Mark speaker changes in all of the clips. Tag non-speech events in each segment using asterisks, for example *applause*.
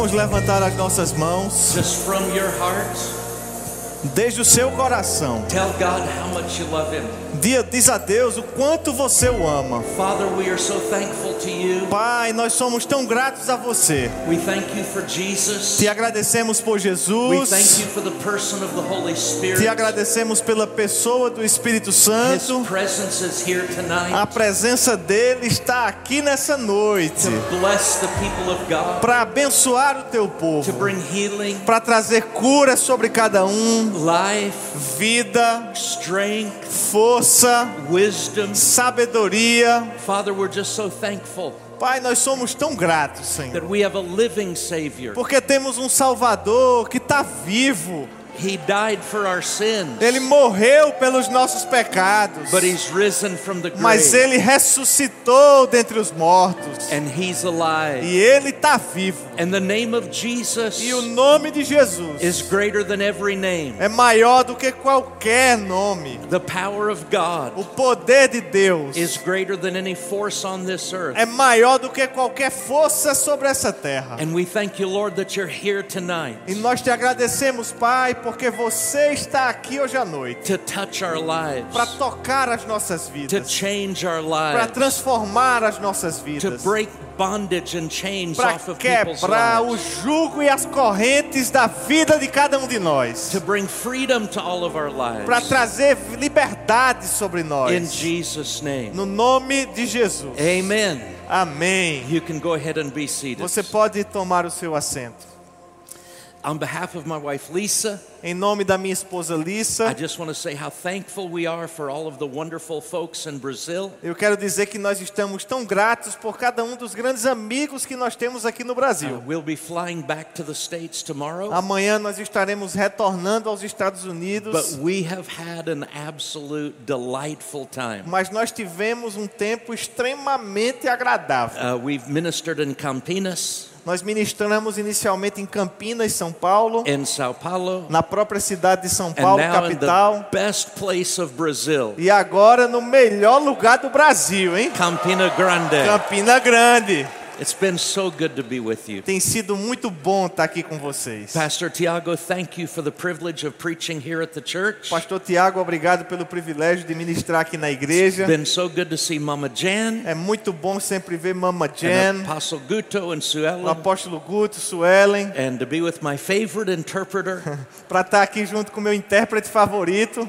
Speaker 1: Vamos levantar as nossas mãos
Speaker 2: just from your heart.
Speaker 1: Desde o seu coração.
Speaker 2: Tell God how much you love Him.
Speaker 1: Dia- Diz a Deus o quanto você o ama.
Speaker 2: Father, we are so thankful to you.
Speaker 1: Pai, nós somos tão gratos a você.
Speaker 2: We thank you for Jesus.
Speaker 1: Te agradecemos por Jesus. Te agradecemos pela pessoa do Espírito Santo. A presença dele está aqui nessa noite para abençoar o teu povo, para trazer cura sobre cada um,
Speaker 2: life,
Speaker 1: vida,
Speaker 2: strength,
Speaker 1: força,
Speaker 2: wisdom.
Speaker 1: sabedoria.
Speaker 2: Father, we're just so thankful
Speaker 1: Pai, nós somos tão gratos, Senhor,
Speaker 2: that we have a living Savior.
Speaker 1: porque temos um Salvador que está vivo.
Speaker 2: He died for our sins,
Speaker 1: Ele morreu pelos nossos pecados,
Speaker 2: but He's risen from the
Speaker 1: mas
Speaker 2: grave,
Speaker 1: ele ressuscitou dentre os mortos
Speaker 2: and He's alive.
Speaker 1: e ele está vivo.
Speaker 2: And the name of Jesus
Speaker 1: E o nome de Jesus
Speaker 2: is greater than every name.
Speaker 1: é maior do que qualquer nome.
Speaker 2: The power of God
Speaker 1: O poder de Deus
Speaker 2: is greater than any force on this earth.
Speaker 1: é maior do que qualquer força sobre essa terra.
Speaker 2: And we thank you, Lord, that you're here tonight
Speaker 1: E nós te agradecemos, Pai, porque você está aqui hoje à noite
Speaker 2: to touch our lives,
Speaker 1: para tocar as nossas
Speaker 2: to
Speaker 1: vidas, para transformar as nossas
Speaker 2: to
Speaker 1: vidas,
Speaker 2: break bondage and chains
Speaker 1: para
Speaker 2: off of people's
Speaker 1: quebrar o jugo e as correntes da vida de cada um de nós,
Speaker 2: to bring freedom to all of our
Speaker 1: para
Speaker 2: lives.
Speaker 1: trazer liberdade sobre nós.
Speaker 2: Jesus' name.
Speaker 1: No nome de Jesus. Amém.
Speaker 2: You can go ahead and be seated.
Speaker 1: Você pode tomar o seu assento.
Speaker 2: On behalf of my wife Lisa,
Speaker 1: Em nome da minha esposa
Speaker 2: I
Speaker 1: Lissa,
Speaker 2: just want to say how thankful we are for all of the wonderful folks in Brazil.
Speaker 1: eu quero dizer que nós estamos tão gratos por cada um dos grandes amigos que nós temos aqui no
Speaker 2: Uh,
Speaker 1: Brasil.
Speaker 2: we'll be flying back to the States tomorrow,
Speaker 1: Amanhã nós estaremos retornando aos Estados
Speaker 2: but
Speaker 1: Unidos,
Speaker 2: we have had an absolute delightful time.
Speaker 1: mas nós tivemos um tempo extremamente agradável.
Speaker 2: Uh, we've ministered in Campinas,
Speaker 1: Nós ministramos inicialmente em Campinas, São Paulo,
Speaker 2: Paulo,
Speaker 1: na própria cidade de São Paulo, capital,
Speaker 2: the best place of Brazil,
Speaker 1: e agora no melhor lugar do Brasil, hein?
Speaker 2: Campina Grande.
Speaker 1: Campina Grande.
Speaker 2: It's been so good to be with you.
Speaker 1: Tem sido muito bom estar aqui com vocês.
Speaker 2: Pastor Tiago, thank you for the privilege of preaching here at the church.
Speaker 1: Pastor Tiago, obrigado pelo privilégio de ministrar aqui na igreja.
Speaker 2: Been so good to see Mama Jan
Speaker 1: É muito bom sempre ver Mama Jen,
Speaker 2: Apostle Guto and
Speaker 1: o
Speaker 2: Suellen,
Speaker 1: apóstolo Guto, Suelen, *laughs*
Speaker 2: and to be with my favorite interpreter, *laughs*
Speaker 1: para estar aqui junto com meu intérprete favorito,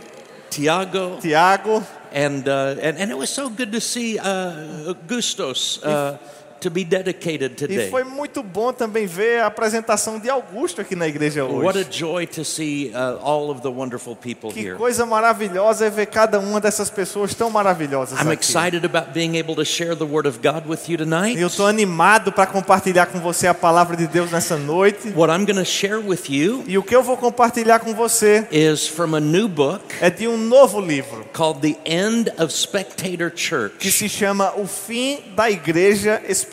Speaker 2: Tiago.
Speaker 1: Tiago.
Speaker 2: And, uh, and, and it was so good to see uh, Gustos uh, to be dedicated
Speaker 1: E
Speaker 2: today.
Speaker 1: foi muito bom também ver a apresentação de Augusto aqui na igreja
Speaker 2: What a
Speaker 1: hoje.
Speaker 2: joy to see uh, all of the wonderful people
Speaker 1: Que
Speaker 2: here.
Speaker 1: coisa maravilhosa é ver cada uma dessas pessoas tão maravilhosas
Speaker 2: I'm
Speaker 1: aqui.
Speaker 2: excited about being able to share the Word of God with you tonight.
Speaker 1: Eu estou animado para compartilhar com você a palavra de Deus nessa noite.
Speaker 2: What I'm going to share with you
Speaker 1: E o que eu vou compartilhar com você
Speaker 2: is from a new book
Speaker 1: é de um novo livro
Speaker 2: called The End of Spectator
Speaker 1: que
Speaker 2: Church.
Speaker 1: se chama O Fim da Igreja Espectadora.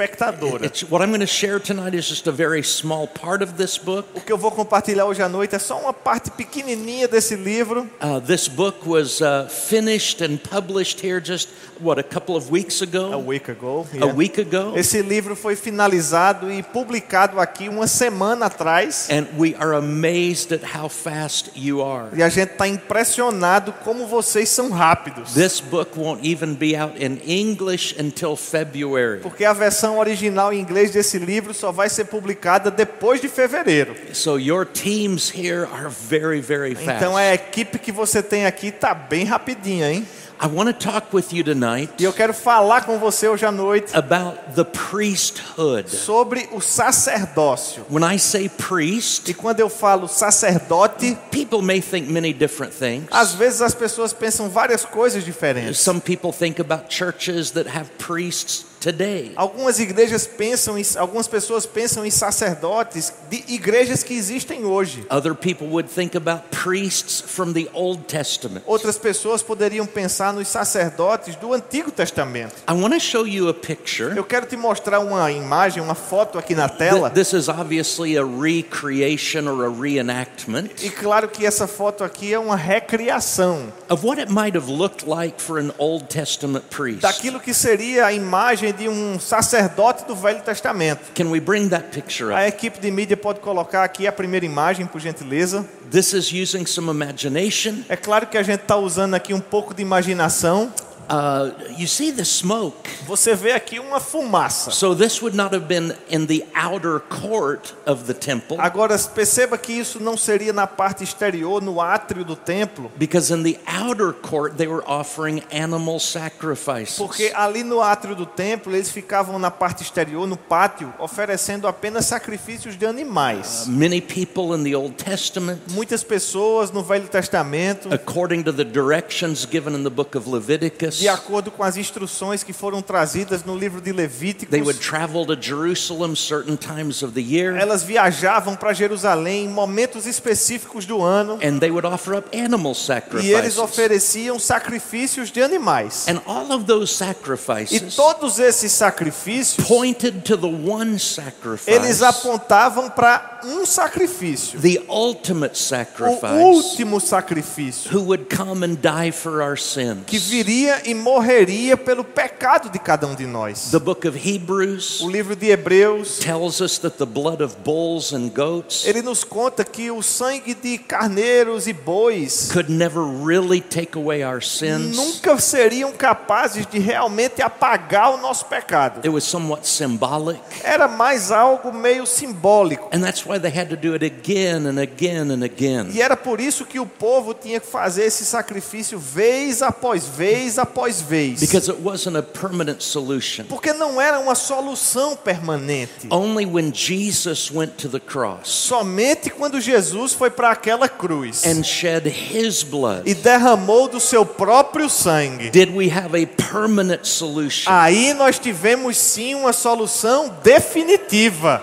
Speaker 2: It's, what I'm going to share tonight is just a very small part of this book.
Speaker 1: O que eu vou compartilhar hoje à noite é só uma parte pequenininha desse livro.
Speaker 2: Uh, this book was uh, finished and published here just, what, a couple of weeks
Speaker 1: A
Speaker 2: ago?
Speaker 1: week ago.
Speaker 2: A
Speaker 1: yeah.
Speaker 2: week ago?
Speaker 1: Esse livro foi finalizado e publicado aqui uma semana atrás.
Speaker 2: And we are amazed at how fast you are.
Speaker 1: E a gente está impressionado como vocês são rápidos.
Speaker 2: This book won't even be out in English until February.
Speaker 1: Porque a versão original em inglês desse livro só vai ser publicada depois de fevereiro.
Speaker 2: So your teams here are very, very fast.
Speaker 1: Então a equipe que você tem aqui tá bem rapidinha, hein?
Speaker 2: I want to talk with you tonight
Speaker 1: E eu quero falar com você hoje à noite
Speaker 2: about the priesthood.
Speaker 1: sobre o sacerdócio.
Speaker 2: When I say priest,
Speaker 1: E quando eu falo sacerdote,
Speaker 2: people may think many different things.
Speaker 1: às vezes as pessoas pensam várias coisas diferentes.
Speaker 2: Some people think about churches that have priests today.
Speaker 1: Algumas igrejas pensam em, algumas pessoas pensam em sacerdotes de igrejas que existem hoje.
Speaker 2: Other people would think about priests from the Old Testament.
Speaker 1: Outras pessoas poderiam pensar nos sacerdotes do Antigo Testamento.
Speaker 2: I want to show you a picture.
Speaker 1: Eu quero te mostrar uma imagem, uma foto aqui na tela.
Speaker 2: Th- This is obviously a recreation or a reenactment
Speaker 1: E claro que essa foto aqui é uma recriação
Speaker 2: of what it might have looked like for an Old Testament priest.
Speaker 1: daquilo que seria a imagem imagem de um sacerdote do Velho Testamento.
Speaker 2: Can we bring that picture
Speaker 1: A
Speaker 2: up?
Speaker 1: equipe de mídia pode colocar aqui a primeira imagem, por gentileza.
Speaker 2: This is using some imagination.
Speaker 1: É claro que a gente está usando aqui um pouco de imaginação.
Speaker 2: Uh, you see the smoke.
Speaker 1: Você vê aqui uma fumaça.
Speaker 2: So this would not have been in the outer court of the temple,
Speaker 1: Agora perceba que isso não seria na parte exterior, no átrio do templo,
Speaker 2: because in the outer court they were offering animal sacrifices.
Speaker 1: porque ali no átrio do templo eles ficavam na parte exterior, no pátio, oferecendo apenas sacrifícios de animais.
Speaker 2: Many people in the Old Testament,
Speaker 1: Muitas pessoas no Velho Testamento,
Speaker 2: according to the directions given in the book of Leviticus,
Speaker 1: de acordo com as instruções que foram trazidas no livro de Levíticos,
Speaker 2: they would travel to Jerusalem certain times of the year,
Speaker 1: elas viajavam para Jerusalém em momentos específicos do ano
Speaker 2: and they would offer up animal
Speaker 1: e eles
Speaker 2: sacrifices.
Speaker 1: ofereciam sacrifícios de animais.
Speaker 2: And all of those
Speaker 1: E
Speaker 2: sacrifices
Speaker 1: todos esses sacrifícios,
Speaker 2: pointed to the one
Speaker 1: eles
Speaker 2: sacrifice,
Speaker 1: apontavam para um sacrifício,
Speaker 2: the ultimate
Speaker 1: o
Speaker 2: sacrifice,
Speaker 1: último sacrifício,
Speaker 2: who would come and die for our sins.
Speaker 1: que viria e morreria pelo pecado de cada um de nós.
Speaker 2: The book of Hebrews
Speaker 1: O livro de Hebreus,
Speaker 2: tells us that the blood of bulls and goats
Speaker 1: ele nos conta que o sangue de carneiros e bois
Speaker 2: could never really take away our sins.
Speaker 1: nunca seriam capazes de realmente apagar o nosso pecado.
Speaker 2: It was somewhat symbolic.
Speaker 1: Era mais algo meio simbólico.
Speaker 2: And that's why they had to do it again and again and again.
Speaker 1: E era por isso que o povo tinha que fazer esse sacrifício vez após vez após vez.
Speaker 2: Because it wasn't a permanent solution.
Speaker 1: Porque não era uma solução permanente.
Speaker 2: Only when Jesus went to the cross
Speaker 1: Somente quando Jesus foi para aquela cruz
Speaker 2: and shed his blood
Speaker 1: e derramou do seu próprio sangue.
Speaker 2: did we have a permanent solution.
Speaker 1: Aí nós tivemos sim uma solução definitiva.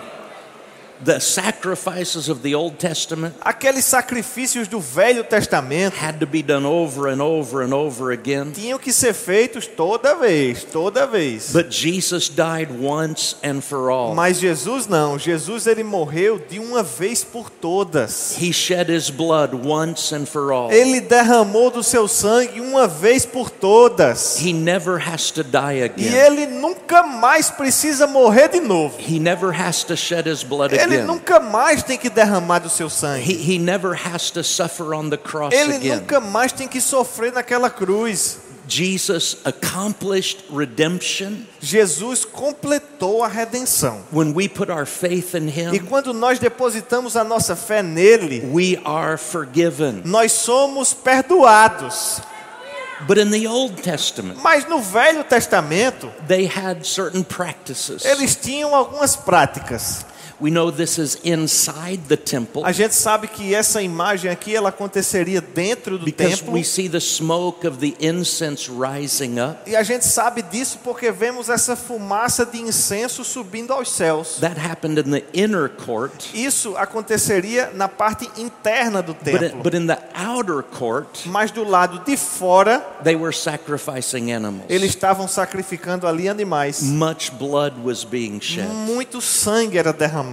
Speaker 2: The sacrifices of the Old Testament
Speaker 1: Aqueles sacrifícios do Velho Testamento
Speaker 2: had to be done over and over and over again.
Speaker 1: tinham que ser feitos toda vez, toda vez.
Speaker 2: But Jesus died once and for all.
Speaker 1: Mas Jesus não. Jesus ele morreu de uma vez por todas.
Speaker 2: He shed his blood once and for all.
Speaker 1: Ele derramou do seu sangue uma vez por todas.
Speaker 2: He never has to die
Speaker 1: E
Speaker 2: again.
Speaker 1: ele nunca mais precisa morrer de novo.
Speaker 2: He never has to shed his blood
Speaker 1: Ele
Speaker 2: again.
Speaker 1: nunca mais tem que derramar do seu sangue.
Speaker 2: He, he never has to suffer on the cross
Speaker 1: Ele
Speaker 2: again.
Speaker 1: nunca mais tem que sofrer naquela cruz.
Speaker 2: Jesus accomplished redemption
Speaker 1: Jesus completou a redenção.
Speaker 2: when we put our faith in
Speaker 1: E
Speaker 2: him.
Speaker 1: quando nós depositamos a nossa fé nele,
Speaker 2: We are forgiven.
Speaker 1: nós somos perdoados.
Speaker 2: But in the Old Testament,
Speaker 1: Mas no Velho Testamento,
Speaker 2: they had certain practices.
Speaker 1: eles tinham algumas práticas.
Speaker 2: We know this is inside the temple
Speaker 1: A gente sabe que essa imagem aqui ela aconteceria dentro do
Speaker 2: because
Speaker 1: templo.
Speaker 2: we see the smoke of the incense rising up.
Speaker 1: E a gente sabe disso porque vemos essa fumaça de incenso subindo aos céus.
Speaker 2: That happened in the inner court.
Speaker 1: Isso aconteceria na parte interna do
Speaker 2: But,
Speaker 1: templo.
Speaker 2: but in the outer court,
Speaker 1: Mas do lado de fora,
Speaker 2: they were sacrificing animals.
Speaker 1: eles estavam sacrificando ali animais.
Speaker 2: Much blood was being shed.
Speaker 1: Muito sangue era derramado.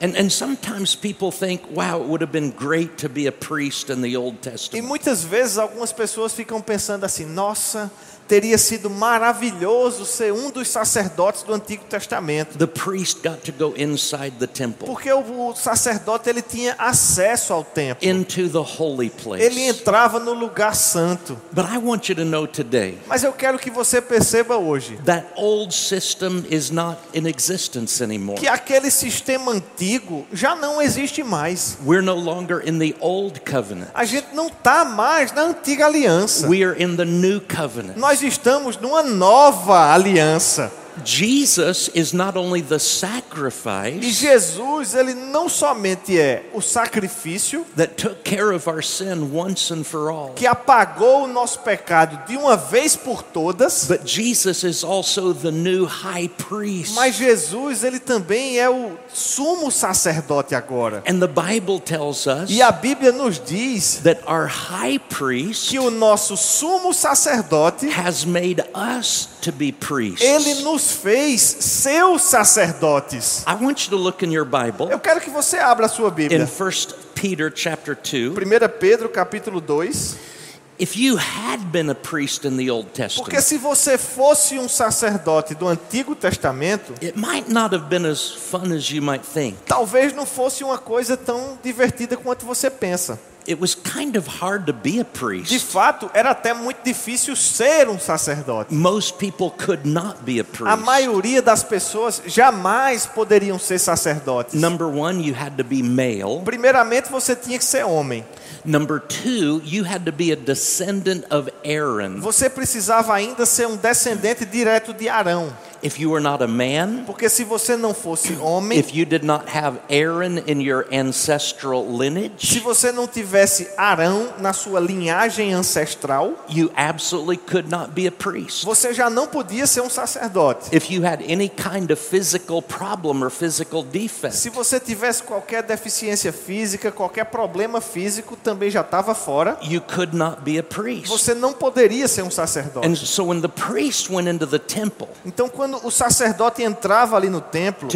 Speaker 2: And, and sometimes people think, wow, it would have been great to be a priest in the Old
Speaker 1: E muitas vezes algumas pessoas ficam pensando assim: nossa, teria sido maravilhoso ser um dos sacerdotes do Antigo Testamento.
Speaker 2: The priest got to go inside the temple,
Speaker 1: Porque o, sacerdote ele tinha acesso ao templo.
Speaker 2: into the holy
Speaker 1: Ele
Speaker 2: place.
Speaker 1: entrava no lugar santo.
Speaker 2: But I want you to know today
Speaker 1: Mas eu quero que você perceba hoje
Speaker 2: that old system is not in existence anymore.
Speaker 1: que aquele sistema antigo já não existe mais.
Speaker 2: We're no longer in the old covenant.
Speaker 1: A gente não está mais na antiga aliança.
Speaker 2: We are in the new covenant.
Speaker 1: Nós estamos numa nova aliança.
Speaker 2: Jesus is not only the
Speaker 1: E
Speaker 2: sacrifice
Speaker 1: Jesus, ele não somente é o sacrifício
Speaker 2: that took care of our sin once and for all,
Speaker 1: que apagou o nosso pecado de uma vez por todas,
Speaker 2: but Jesus is also the new high priest.
Speaker 1: mas Jesus, ele também é o sumo sacerdote agora.
Speaker 2: And the Bible tells us
Speaker 1: E a Bíblia nos diz
Speaker 2: that our high priest
Speaker 1: que o nosso sumo sacerdote,
Speaker 2: has made us to be priests.
Speaker 1: ele nos fez seus sacerdotes.
Speaker 2: I want you to look in your Bible
Speaker 1: Eu quero que você abra a sua
Speaker 2: in
Speaker 1: Bíblia.
Speaker 2: 1 Peter chapter 2
Speaker 1: 1 Pedro capítulo 2,
Speaker 2: if you had been a priest in the Old
Speaker 1: Porque
Speaker 2: Testament,
Speaker 1: se você fosse um sacerdote do Antigo Testamento,
Speaker 2: it might not have been as fun as you might think.
Speaker 1: talvez não fosse uma coisa tão divertida quanto você pensa.
Speaker 2: It was kind of hard to be a
Speaker 1: De
Speaker 2: priest.
Speaker 1: fato, era até muito difícil ser um sacerdote.
Speaker 2: Most people could not be a
Speaker 1: A
Speaker 2: priest.
Speaker 1: maioria das pessoas jamais poderiam ser sacerdotes.
Speaker 2: Number one, you had to be male.
Speaker 1: Primeiramente, você tinha que ser homem.
Speaker 2: Number two, you had to be a descendant of Aaron.
Speaker 1: Você precisava ainda ser um descendente direto de Arão.
Speaker 2: If you were not a man,
Speaker 1: Porque se você não fosse homem,
Speaker 2: if you did not have Aaron in your ancestral
Speaker 1: se
Speaker 2: lineage,
Speaker 1: você não tivesse Arão na sua linhagem ancestral,
Speaker 2: you absolutely could not be a priest.
Speaker 1: você já não podia ser um sacerdote.
Speaker 2: If you had any kind of physical problem or physical defect,
Speaker 1: Se você tivesse qualquer deficiência física, qualquer problema físico, também já estava fora.
Speaker 2: you could not be a priest.
Speaker 1: Você não poderia ser um sacerdote.
Speaker 2: And so when the priest went into the temple
Speaker 1: Então, quando o sacerdote entrava ali no templo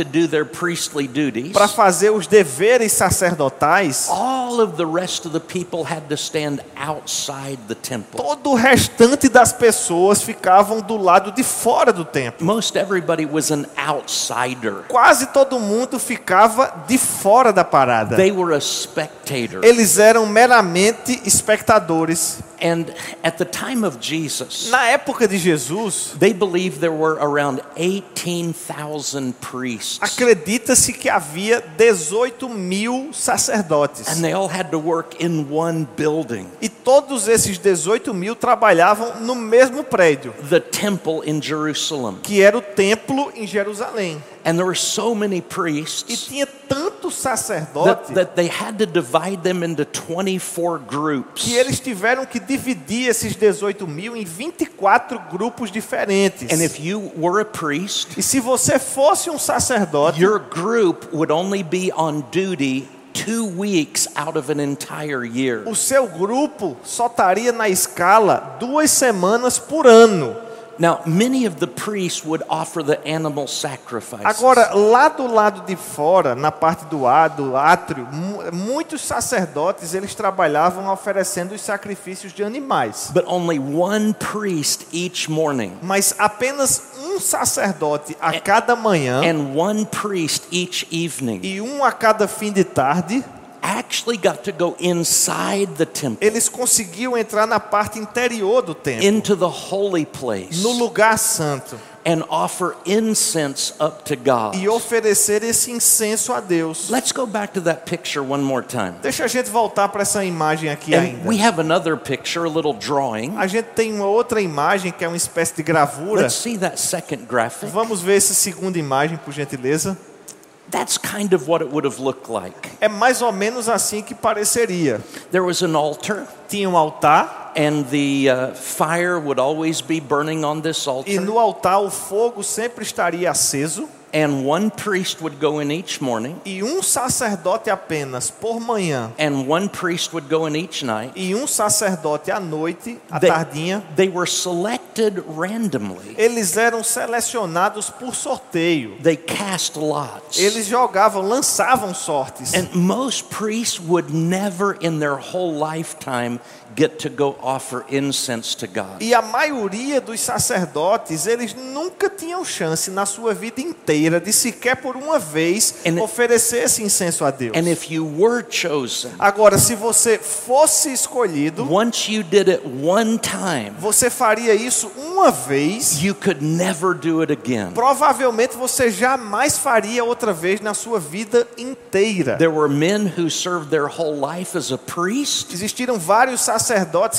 Speaker 1: para fazer os deveres sacerdotais,
Speaker 2: all of the rest of the people had to stand outside the temple.
Speaker 1: todo o restante das pessoas ficavam do lado de fora do templo.
Speaker 2: Most everybody was an outsider.
Speaker 1: Quase todo mundo ficava de fora da parada.
Speaker 2: They were a spectator.
Speaker 1: Eles eram meramente espectadores.
Speaker 2: And at the time of Jesus,
Speaker 1: Na época de Jesus,
Speaker 2: they believed there were around 18,000 priests.
Speaker 1: acredita-se que havia 18 mil sacerdotes.
Speaker 2: And they all had to work in one building,
Speaker 1: E todos esses 18 mil trabalhavam no mesmo prédio,
Speaker 2: the temple in Jerusalem.
Speaker 1: que era o templo em Jerusalém.
Speaker 2: And there were so many
Speaker 1: E
Speaker 2: priests
Speaker 1: tinha tanto
Speaker 2: that,
Speaker 1: sacerdote
Speaker 2: that they had to divide them into 24 groups.
Speaker 1: que eles tiveram que dividir esses 18 mil em 24 grupos diferentes.
Speaker 2: And if you were a priest,
Speaker 1: E se você fosse um sacerdote,
Speaker 2: your group would only be on duty two weeks out of an entire year.
Speaker 1: o seu grupo só estaria na escala duas semanas por ano.
Speaker 2: Now, many of the priests would offer the animal sacrifices.
Speaker 1: Agora, lá do lado de fora, na parte do, átrio, mu- muitos sacerdotes eles trabalhavam oferecendo os sacrifícios de animais.
Speaker 2: But only one priest each morning
Speaker 1: Mas apenas um sacerdote a cada manhã
Speaker 2: and one priest each evening
Speaker 1: e um a cada fim de tarde,
Speaker 2: actually got to go inside the temple,
Speaker 1: eles conseguiam entrar na parte interior do templo,
Speaker 2: into the holy place,
Speaker 1: no lugar santo,
Speaker 2: and offer incense up to God.
Speaker 1: e oferecer esse incenso a Deus.
Speaker 2: Let's go back to that picture one more time.
Speaker 1: Deixa a gente voltar para essa imagem aqui
Speaker 2: And
Speaker 1: ainda.
Speaker 2: we have another picture, a little drawing.
Speaker 1: A gente tem uma outra imagem que é uma espécie de gravura.
Speaker 2: Let's see that second graphic.
Speaker 1: Vamos ver essa segunda imagem, por gentileza.
Speaker 2: That's kind of what it would have looked like.
Speaker 1: É mais ou menos assim que pareceria.
Speaker 2: There was an altar,
Speaker 1: Tinha um altar
Speaker 2: and the uh, fire would always be burning on this
Speaker 1: e
Speaker 2: altar.
Speaker 1: no altar o fogo sempre estaria aceso
Speaker 2: And one priest would go in each morning,
Speaker 1: e um sacerdote apenas por manhã
Speaker 2: and one priest would go in each night.
Speaker 1: e um sacerdote à noite, à
Speaker 2: They-
Speaker 1: tardinha.
Speaker 2: They were selected randomly.
Speaker 1: Eles eram selecionados por sorteio.
Speaker 2: They cast lots.
Speaker 1: Eles jogavam, lançavam sortes.
Speaker 2: And most priests would never in their whole lifetime get to go offer incense to God.
Speaker 1: E a maioria dos sacerdotes, eles nunca tinham chance na sua vida inteira de sequer por uma vez
Speaker 2: And-
Speaker 1: oferecer esse incenso a Deus.
Speaker 2: And if you were chosen,
Speaker 1: Agora, se você fosse escolhido,
Speaker 2: once you did it one time,
Speaker 1: você faria isso uma vez,
Speaker 2: you could never do it again.
Speaker 1: provavelmente você jamais faria outra vez na sua vida inteira.
Speaker 2: There were men who served their whole life as a priest,
Speaker 1: Existiram vários sacerdotes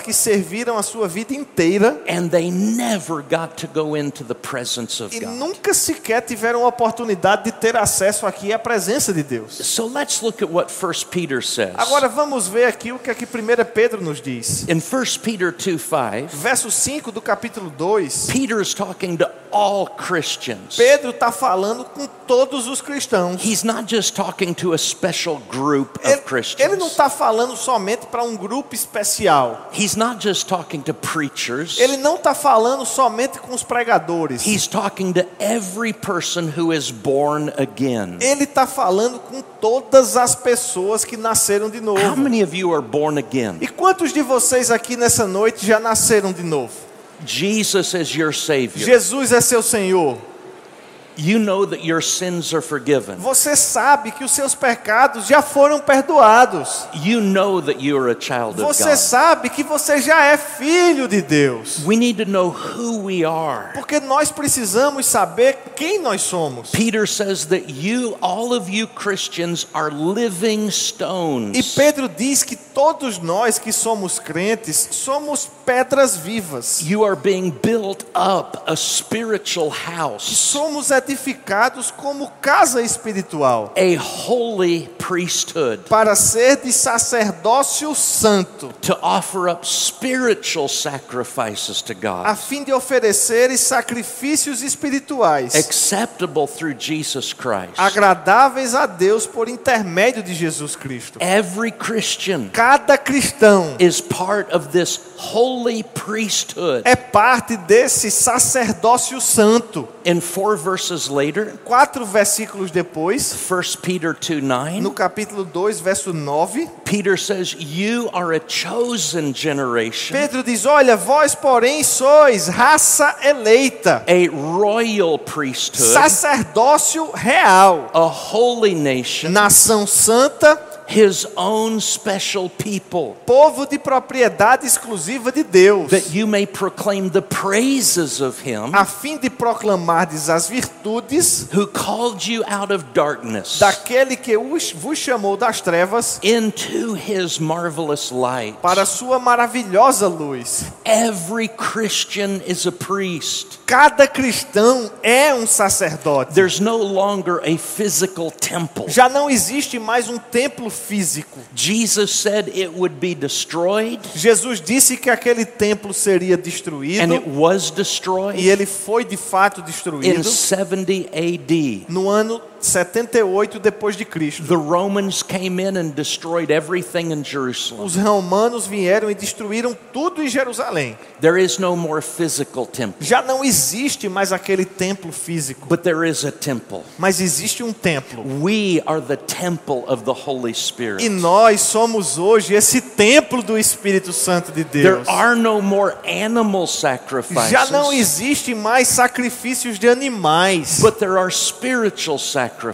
Speaker 1: que serviram a sua vida inteira
Speaker 2: and they never got to go into the presence of
Speaker 1: e
Speaker 2: God.
Speaker 1: nunca sequer tiveram a oportunidade de ter acesso aqui à presença de Deus.
Speaker 2: So let's look at what 1 Peter says.
Speaker 1: Agora vamos ver aqui o que aqui 1 Pedro nos diz.
Speaker 2: In 1 Peter 2 5,
Speaker 1: Verso 5 do capítulo 2,
Speaker 2: Peter is talking to all Christians.
Speaker 1: Pedro está falando com todos os cristãos.
Speaker 2: He's not just talking to a special group
Speaker 1: Ele,
Speaker 2: of Christians.
Speaker 1: ele não está falando somente para um grupo especial.
Speaker 2: He's not just talking to preachers.
Speaker 1: Ele não está falando somente com os pregadores.
Speaker 2: He's talking to every person who who is born again.
Speaker 1: Ele está falando com todas as pessoas que nasceram de
Speaker 2: How
Speaker 1: novo.
Speaker 2: many of you are born again?
Speaker 1: E quantos de vocês aqui nessa noite já nasceram de novo?
Speaker 2: Jesus is your Savior.
Speaker 1: Jesus é seu Senhor.
Speaker 2: You know that your sins are forgiven.
Speaker 1: Você sabe que os seus pecados já foram perdoados.
Speaker 2: You know that you are a child of
Speaker 1: Você
Speaker 2: God.
Speaker 1: sabe que você já é filho de Deus.
Speaker 2: We need to know who we are.
Speaker 1: Porque nós precisamos saber quem nós somos.
Speaker 2: Peter says that you, all of you Christians, are living
Speaker 1: E
Speaker 2: stones.
Speaker 1: Pedro diz que todos nós que somos crentes somos pedras vivas.
Speaker 2: You are being built up a spiritual house,
Speaker 1: Somos edificados como casa espiritual
Speaker 2: a holy priesthood,
Speaker 1: para ser de sacerdócio santo,
Speaker 2: to offer up spiritual sacrifices to God,
Speaker 1: a fim de oferecer sacrifícios espirituais
Speaker 2: acceptable through Jesus Christ.
Speaker 1: agradáveis a Deus por intermédio de Jesus Cristo.
Speaker 2: Every Christian
Speaker 1: Cada cristão
Speaker 2: is part of this holy priesthood.
Speaker 1: é parte desse sacerdócio santo.
Speaker 2: In four verses later,
Speaker 1: Quatro versículos depois,
Speaker 2: 1 Peter 2 9,
Speaker 1: no capítulo 2, verso 9,
Speaker 2: Peter says, You are a chosen generation,
Speaker 1: Pedro diz: Olha, vós, porém, sois raça eleita,
Speaker 2: a royal priesthood,
Speaker 1: sacerdócio real,
Speaker 2: a holy nation,
Speaker 1: nação santa,
Speaker 2: his own special people,
Speaker 1: povo de propriedade exclusiva de Deus,
Speaker 2: that you may proclaim the praises of him
Speaker 1: a fim de proclamardes as virtudes
Speaker 2: who called you out of darkness
Speaker 1: daquele que os- vos chamou das trevas
Speaker 2: into his marvelous light.
Speaker 1: para a sua maravilhosa luz.
Speaker 2: Every Christian is a priest.
Speaker 1: Cada cristão é um sacerdote.
Speaker 2: There's no longer a physical temple.
Speaker 1: Já não existe mais um templo físico.
Speaker 2: Jesus said it would be destroyed,
Speaker 1: Jesus disse que aquele templo seria
Speaker 2: and
Speaker 1: destruído
Speaker 2: it was
Speaker 1: e
Speaker 2: destroyed
Speaker 1: ele foi de fato
Speaker 2: in
Speaker 1: destruído
Speaker 2: 70 AD.
Speaker 1: no ano 78 depois de Cristo.
Speaker 2: The Romans came in and destroyed everything in Jerusalem.
Speaker 1: Os romanos vieram e destruíram tudo em Jerusalém.
Speaker 2: There is no more physical temple,
Speaker 1: Já não existe mais aquele templo físico,
Speaker 2: but there is a temple.
Speaker 1: mas existe um templo.
Speaker 2: We are the temple of the Holy Spirit.
Speaker 1: E nós somos hoje esse templo do Espírito Santo de
Speaker 2: There
Speaker 1: Deus.
Speaker 2: are no more animal
Speaker 1: Já não
Speaker 2: sacrifices,
Speaker 1: existe mais sacrifícios de animais,
Speaker 2: but there are spiritual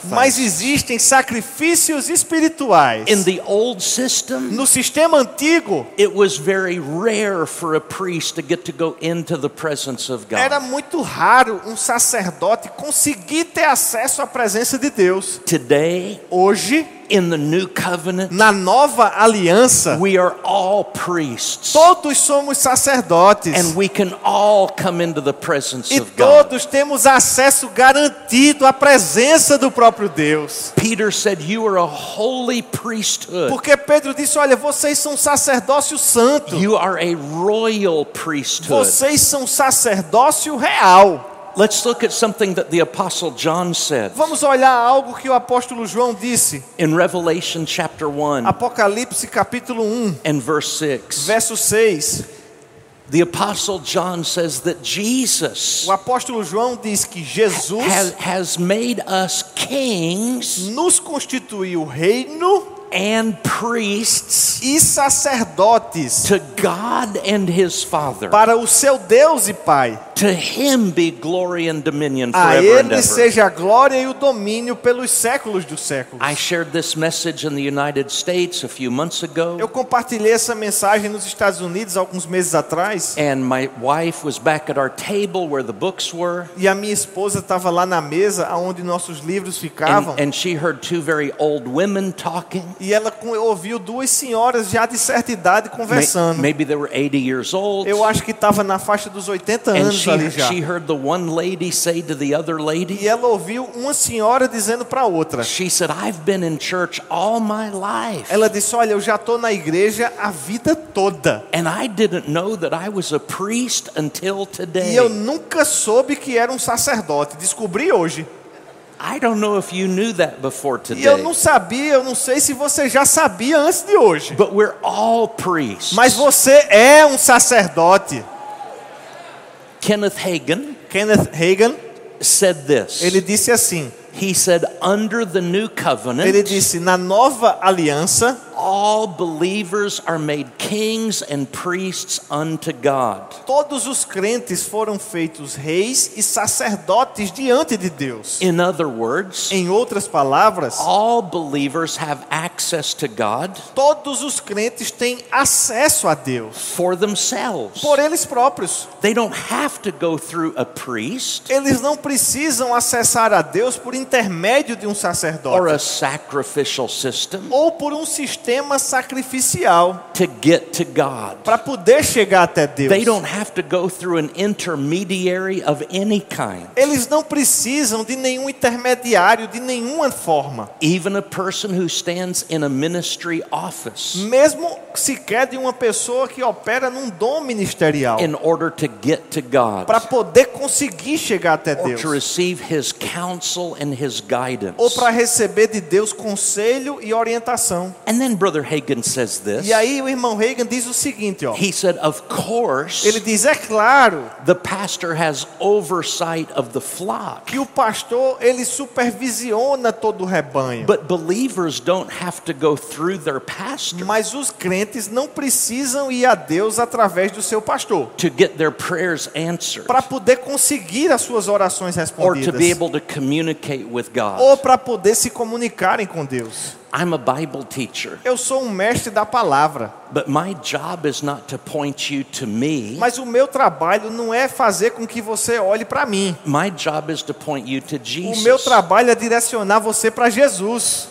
Speaker 1: mas existem sacrifícios espirituais.
Speaker 2: In the old system,
Speaker 1: No sistema antigo,
Speaker 2: it was very rare for a priest to get to go into the presence of
Speaker 1: era
Speaker 2: God.
Speaker 1: muito raro um sacerdote conseguir ter acesso à presença de Deus.
Speaker 2: Today,
Speaker 1: Hoje,
Speaker 2: in the new covenant,
Speaker 1: na nova aliança,
Speaker 2: we are all priests.
Speaker 1: todos somos sacerdotes
Speaker 2: And we can all come into the presence
Speaker 1: e
Speaker 2: of God.
Speaker 1: todos temos acesso garantido à presença do próprio Deus.
Speaker 2: Peter said, You are a holy priesthood.
Speaker 1: Porque Pedro disse: Olha, vocês são sacerdócio santo,
Speaker 2: You are a royal priesthood.
Speaker 1: vocês são sacerdócio real.
Speaker 2: Let's look at something that the Apostle John said
Speaker 1: Vamos olhar algo que o apóstolo João disse,
Speaker 2: in Revelation chapter 1
Speaker 1: Apocalipse capítulo 1,
Speaker 2: and verse 6.
Speaker 1: verso 6.
Speaker 2: The Apostle John says that Jesus
Speaker 1: O apóstolo João diz que Jesus
Speaker 2: has, has made us kings
Speaker 1: nos constituiu reino
Speaker 2: and priests
Speaker 1: e sacerdotes
Speaker 2: to God and his Father.
Speaker 1: para o seu Deus e Pai.
Speaker 2: To him be glory and dominion
Speaker 1: A
Speaker 2: forever and
Speaker 1: ele
Speaker 2: ever.
Speaker 1: seja a glória e o domínio pelos séculos dos séculos.
Speaker 2: I shared this message in the United States a few months ago,
Speaker 1: Eu compartilhei essa mensagem nos Estados Unidos alguns meses atrás
Speaker 2: and my wife was back at our table where the books were,
Speaker 1: e a minha esposa estava lá na mesa onde nossos livros ficavam
Speaker 2: and, and she heard two very old women talking.
Speaker 1: E ela ouviu duas senhoras já de certa idade conversando.
Speaker 2: Maybe they were 80 years old.
Speaker 1: Eu acho que estava na faixa dos 80
Speaker 2: And
Speaker 1: anos
Speaker 2: she,
Speaker 1: ali já.
Speaker 2: she heard the one lady say to the other lady,
Speaker 1: E ela ouviu uma senhora dizendo para outra.
Speaker 2: She said, I've been in church all my life.
Speaker 1: Ela disse: Olha, eu já estou na igreja a vida toda.
Speaker 2: And I didn't know that I was a priest until today.
Speaker 1: E eu nunca soube que era um sacerdote. Descobri hoje. E eu não sabia, eu não sei se você já sabia antes de hoje.
Speaker 2: But we're all priests.
Speaker 1: Mas você é um sacerdote.
Speaker 2: Kenneth Hagin,
Speaker 1: Kenneth Hagin,
Speaker 2: said this.
Speaker 1: Ele disse assim:
Speaker 2: He said, under the new covenant,
Speaker 1: ele disse, na nova aliança,
Speaker 2: all believers are made kings and priests unto God.
Speaker 1: todos os crentes foram feitos reis e sacerdotes diante de Deus.
Speaker 2: In other words,
Speaker 1: Em outras palavras,
Speaker 2: all believers have access to God
Speaker 1: todos os crentes têm acesso a Deus
Speaker 2: for themselves.
Speaker 1: por eles próprios.
Speaker 2: They don't have to go through a priest
Speaker 1: Eles não precisam acessar a Deus por intermédio de um
Speaker 2: or
Speaker 1: sacerdote
Speaker 2: a sacrificial system
Speaker 1: ou por um sistema sacrificial
Speaker 2: to get to God.
Speaker 1: para poder chegar até Deus.
Speaker 2: They don't have to go through an intermediary of any kind.
Speaker 1: Eles não precisam de nenhum intermediário de nenhuma forma,
Speaker 2: Even a person who stands in a ministry office
Speaker 1: mesmo sequer de uma pessoa que opera num dom ministerial,
Speaker 2: in order to get to God
Speaker 1: para poder conseguir chegar até
Speaker 2: or
Speaker 1: Deus,
Speaker 2: to receive His counsel and His guidance.
Speaker 1: ou para receber de Deus conselho e orientação.
Speaker 2: And then Brother Hagen says this.
Speaker 1: E aí o irmão Reagan diz o seguinte, ó.
Speaker 2: He said, Of course,
Speaker 1: Ele diz é claro
Speaker 2: the pastor has oversight of the flock.
Speaker 1: que o pastor ele supervisiona todo o rebanho.
Speaker 2: But believers don't have to go through their pastor
Speaker 1: Mas os crentes não precisam ir a Deus através do seu pastor
Speaker 2: to get their prayers answered
Speaker 1: para poder conseguir as suas orações
Speaker 2: or to be
Speaker 1: respondidas
Speaker 2: able to communicate with
Speaker 1: ou
Speaker 2: God.
Speaker 1: para poder se comunicarem com Deus.
Speaker 2: I'm a Bible teacher,
Speaker 1: Eu sou um mestre da palavra,
Speaker 2: but my job is not to point you to me.
Speaker 1: mas o meu trabalho não é fazer com que você olhe para mim.
Speaker 2: My job is to point you to
Speaker 1: O meu
Speaker 2: Jesus.
Speaker 1: trabalho é direcionar você para Jesus.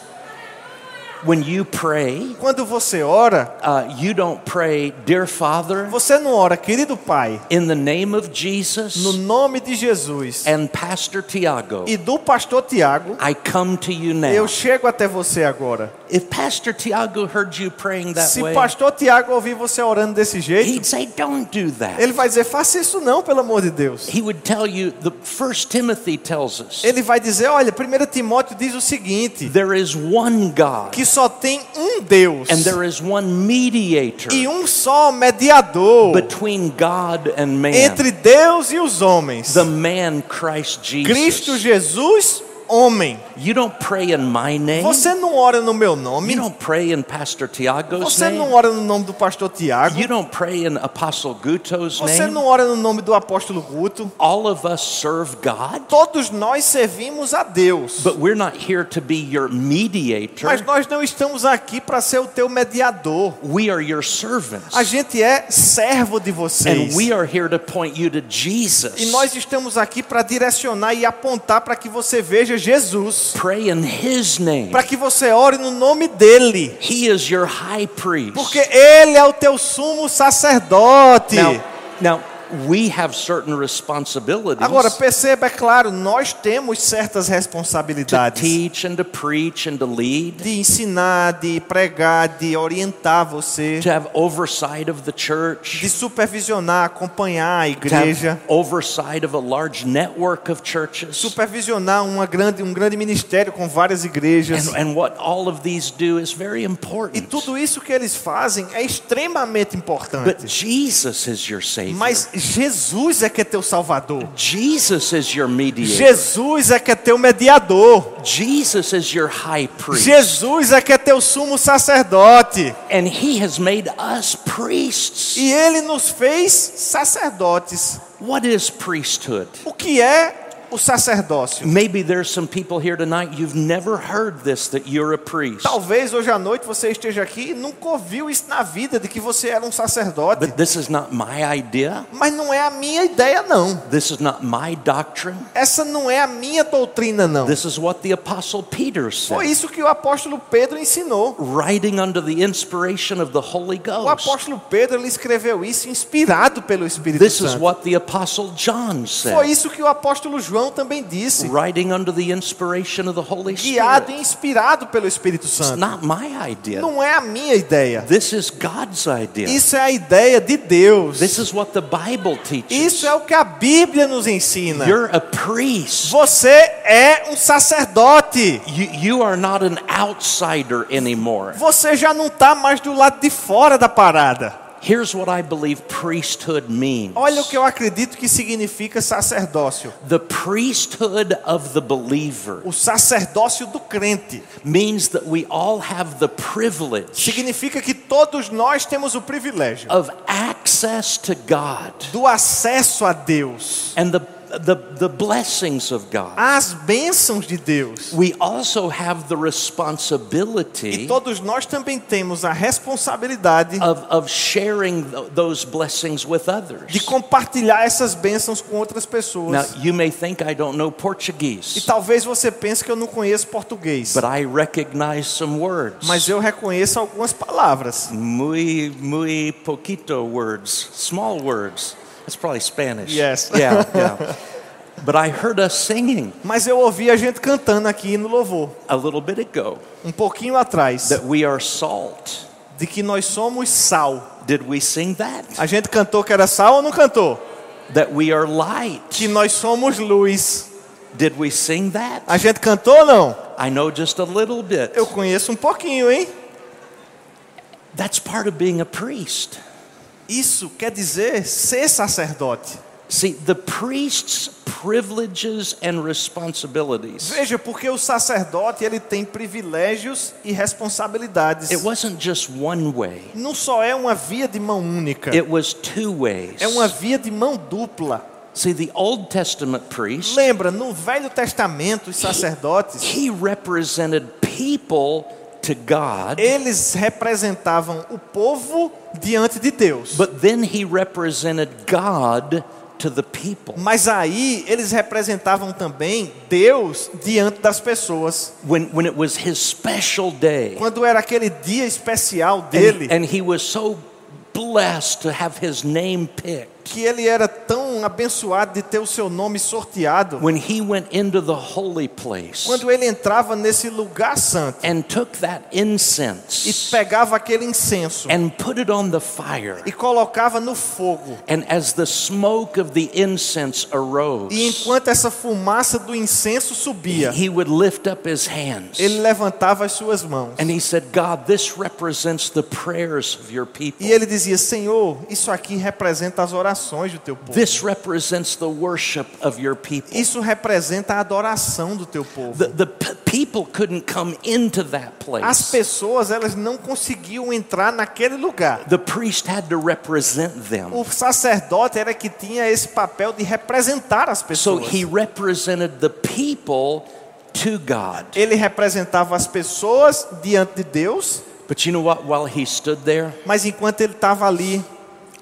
Speaker 2: When you pray,
Speaker 1: Quando você ora,
Speaker 2: uh, you don't pray, Dear Father,
Speaker 1: você não ora, querido Pai,
Speaker 2: in the name of
Speaker 1: no
Speaker 2: Jesus
Speaker 1: nome de Jesus
Speaker 2: and Pastor Tiago,
Speaker 1: e do pastor Tiago,
Speaker 2: I come to you now.
Speaker 1: eu chego até você agora.
Speaker 2: If Pastor Tiago heard you praying that
Speaker 1: Se
Speaker 2: way,
Speaker 1: pastor Tiago ouvir você orando desse jeito,
Speaker 2: he'd say, Don't do that.
Speaker 1: ele vai dizer: faça isso não, pelo amor de Deus.
Speaker 2: He would tell you, the First Timothy tells us,
Speaker 1: Ele vai dizer: olha, 1 Timóteo diz o seguinte:
Speaker 2: there is one God
Speaker 1: que só tem um Deus
Speaker 2: and there is one mediator
Speaker 1: e um só mediador
Speaker 2: between God and man,
Speaker 1: entre Deus e os homens,
Speaker 2: the man Christ
Speaker 1: Cristo
Speaker 2: Jesus.
Speaker 1: Homem.
Speaker 2: You don't pray in my name.
Speaker 1: Você não ora no meu
Speaker 2: You
Speaker 1: nome,
Speaker 2: don't pray in Pastor Tiago's
Speaker 1: você não
Speaker 2: name.
Speaker 1: ora no nome do pastor Tiago,
Speaker 2: You don't pray in Apostle Guto's
Speaker 1: você
Speaker 2: name.
Speaker 1: não ora no nome do apóstolo Guto.
Speaker 2: All of us serve God,
Speaker 1: Todos nós servimos a Deus.
Speaker 2: but we're not here to be your mediator.
Speaker 1: Mas nós não estamos aqui para ser o teu mediador.
Speaker 2: We are your servants.
Speaker 1: A gente é servo de
Speaker 2: And
Speaker 1: vocês.
Speaker 2: we are here to point you to Jesus.
Speaker 1: E nós estamos aqui para direcionar e apontar para que você veja Jesus.
Speaker 2: Pray in His name.
Speaker 1: Para que você ore no nome dele.
Speaker 2: He is your high priest.
Speaker 1: Porque ele é o teu sumo sacerdote.
Speaker 2: Now, now we have certain responsibilities
Speaker 1: Agora perceba, é claro, nós temos certas
Speaker 2: to
Speaker 1: responsabilidades
Speaker 2: teach and to preach and to lead,
Speaker 1: de ensinar, de pregar, de orientar você,
Speaker 2: to have oversight of the
Speaker 1: de
Speaker 2: church,
Speaker 1: supervisionar, acompanhar a
Speaker 2: to
Speaker 1: igreja,
Speaker 2: have oversight of a large network of churches.
Speaker 1: supervisionar uma grande, um grande ministério com várias igrejas.
Speaker 2: And, and what all of these do is very
Speaker 1: E
Speaker 2: important.
Speaker 1: tudo isso que eles fazem é extremamente
Speaker 2: But
Speaker 1: importante.
Speaker 2: Jesus is your Savior.
Speaker 1: Mas Jesus é que é teu salvador.
Speaker 2: Jesus is your mediator.
Speaker 1: Jesus é que é teu mediador.
Speaker 2: Jesus is your high priest.
Speaker 1: Jesus é que é teu sumo sacerdote.
Speaker 2: And he has made us priests.
Speaker 1: E ele nos fez sacerdotes.
Speaker 2: What is priesthood?
Speaker 1: O que é o sacerdócio?
Speaker 2: Maybe there's some people here tonight you've never heard this that you're a priest.
Speaker 1: Talvez hoje à noite você esteja aqui e nunca ouviu isso na vida de que você era um sacerdote.
Speaker 2: But this is not my idea.
Speaker 1: Mas não é a minha ideia não.
Speaker 2: This is not my doctrine.
Speaker 1: Essa não é a minha doutrina não.
Speaker 2: This is what the apostle Peter
Speaker 1: Foi
Speaker 2: said,
Speaker 1: isso que o apóstolo Pedro ensinou.
Speaker 2: writing under the inspiration of the Holy
Speaker 1: O
Speaker 2: Ghost.
Speaker 1: apóstolo Pedro ele escreveu isso inspirado pelo Espírito
Speaker 2: This is
Speaker 1: Santo.
Speaker 2: what the apostle John
Speaker 1: Foi
Speaker 2: said,
Speaker 1: isso que o apóstolo João também disse,
Speaker 2: writing under the inspiration of the Holy
Speaker 1: guiado e
Speaker 2: Spirit.
Speaker 1: inspirado pelo Espírito
Speaker 2: It's
Speaker 1: Santo.
Speaker 2: not my idea.
Speaker 1: Não é a minha ideia.
Speaker 2: This is God's idea.
Speaker 1: Isso é a ideia de Deus.
Speaker 2: This is what the Bible teaches.
Speaker 1: Isso é o que a Bíblia nos ensina.
Speaker 2: You're a priest.
Speaker 1: Você é um sacerdote.
Speaker 2: You, you are not an outsider anymore.
Speaker 1: Você já não está mais do lado de fora da parada.
Speaker 2: Here's what I believe priesthood means.
Speaker 1: Olha o que eu acredito que significa sacerdócio.
Speaker 2: The priesthood of the believer
Speaker 1: O sacerdócio do crente
Speaker 2: means that we all have the privilege
Speaker 1: significa que todos nós temos o privilégio
Speaker 2: of access to God
Speaker 1: do acesso a Deus,
Speaker 2: and the, the, the blessings of God.
Speaker 1: às bênçãos de Deus.
Speaker 2: We also have the
Speaker 1: E
Speaker 2: responsibility
Speaker 1: todos nós também temos a responsabilidade
Speaker 2: of, of sharing th- those blessings with others.
Speaker 1: de compartilhar essas bênçãos com outras
Speaker 2: Now,
Speaker 1: pessoas.
Speaker 2: you may think I don't know
Speaker 1: E
Speaker 2: Portuguese,
Speaker 1: talvez você pense que eu não conheço português,
Speaker 2: but I recognize some words.
Speaker 1: mas eu reconheço algumas palavras.
Speaker 2: Muy, muy poquito words, small words. That's probably Spanish.
Speaker 1: Yes.
Speaker 2: Yeah, yeah. But I heard us singing
Speaker 1: Mas eu ouvi a gente cantando aqui no louvor,
Speaker 2: a little bit ago
Speaker 1: um pouquinho atrás,
Speaker 2: that we are salt.
Speaker 1: de que nós somos sal.
Speaker 2: Did we sing that?
Speaker 1: A gente cantou que era sal ou não cantou?
Speaker 2: That we are light.
Speaker 1: Que nós somos luz.
Speaker 2: Did we sing that?
Speaker 1: A gente cantou ou não?
Speaker 2: I know just a little bit.
Speaker 1: Eu conheço um pouquinho, hein?
Speaker 2: That's part of being a priest.
Speaker 1: Isso quer dizer ser sacerdote.
Speaker 2: See, the priest's privileges and responsibilities.
Speaker 1: Veja, porque o sacerdote ele tem privilégios e responsabilidades.
Speaker 2: It wasn't just one way.
Speaker 1: Não só é uma via de mão única,
Speaker 2: It was two ways.
Speaker 1: é uma via de mão dupla.
Speaker 2: See, the Old Testament priest,
Speaker 1: Lembra, no Velho Testamento, os sacerdotes,
Speaker 2: he represented people to God,
Speaker 1: eles representavam o povo diante de Deus.
Speaker 2: but then he represented God to the people.
Speaker 1: Mas aí eles representavam também Deus diante das pessoas.
Speaker 2: When, when it was his special day,
Speaker 1: Quando era aquele dia especial dele,
Speaker 2: and, and he was so blessed to have his name picked.
Speaker 1: que ele era tão abençoado de ter o seu nome sorteado,
Speaker 2: When he went into the holy place
Speaker 1: quando ele entrava nesse lugar santo
Speaker 2: and took that
Speaker 1: e
Speaker 2: incense
Speaker 1: pegava aquele incenso
Speaker 2: and put it on the fire,
Speaker 1: e colocava no fogo,
Speaker 2: and as the smoke of the incense arose,
Speaker 1: e enquanto essa fumaça do incenso subia,
Speaker 2: he would lift up his hands
Speaker 1: ele levantava as suas mãos
Speaker 2: and he said, God, this represents the prayers of your people.
Speaker 1: e ele dizia: Senhor, isso aqui representa as orações do teu povo.
Speaker 2: This represents the worship of your people.
Speaker 1: Isso representa a adoração do teu povo.
Speaker 2: The, the people couldn't come into that
Speaker 1: As
Speaker 2: place.
Speaker 1: pessoas elas não conseguiam entrar naquele lugar.
Speaker 2: The priest had to represent them.
Speaker 1: O sacerdote era que tinha esse papel de representar as
Speaker 2: So
Speaker 1: pessoas.
Speaker 2: he represented the people to God.
Speaker 1: Ele representava as pessoas diante de Deus,
Speaker 2: But you know what? While he stood there
Speaker 1: mas enquanto ele estava ali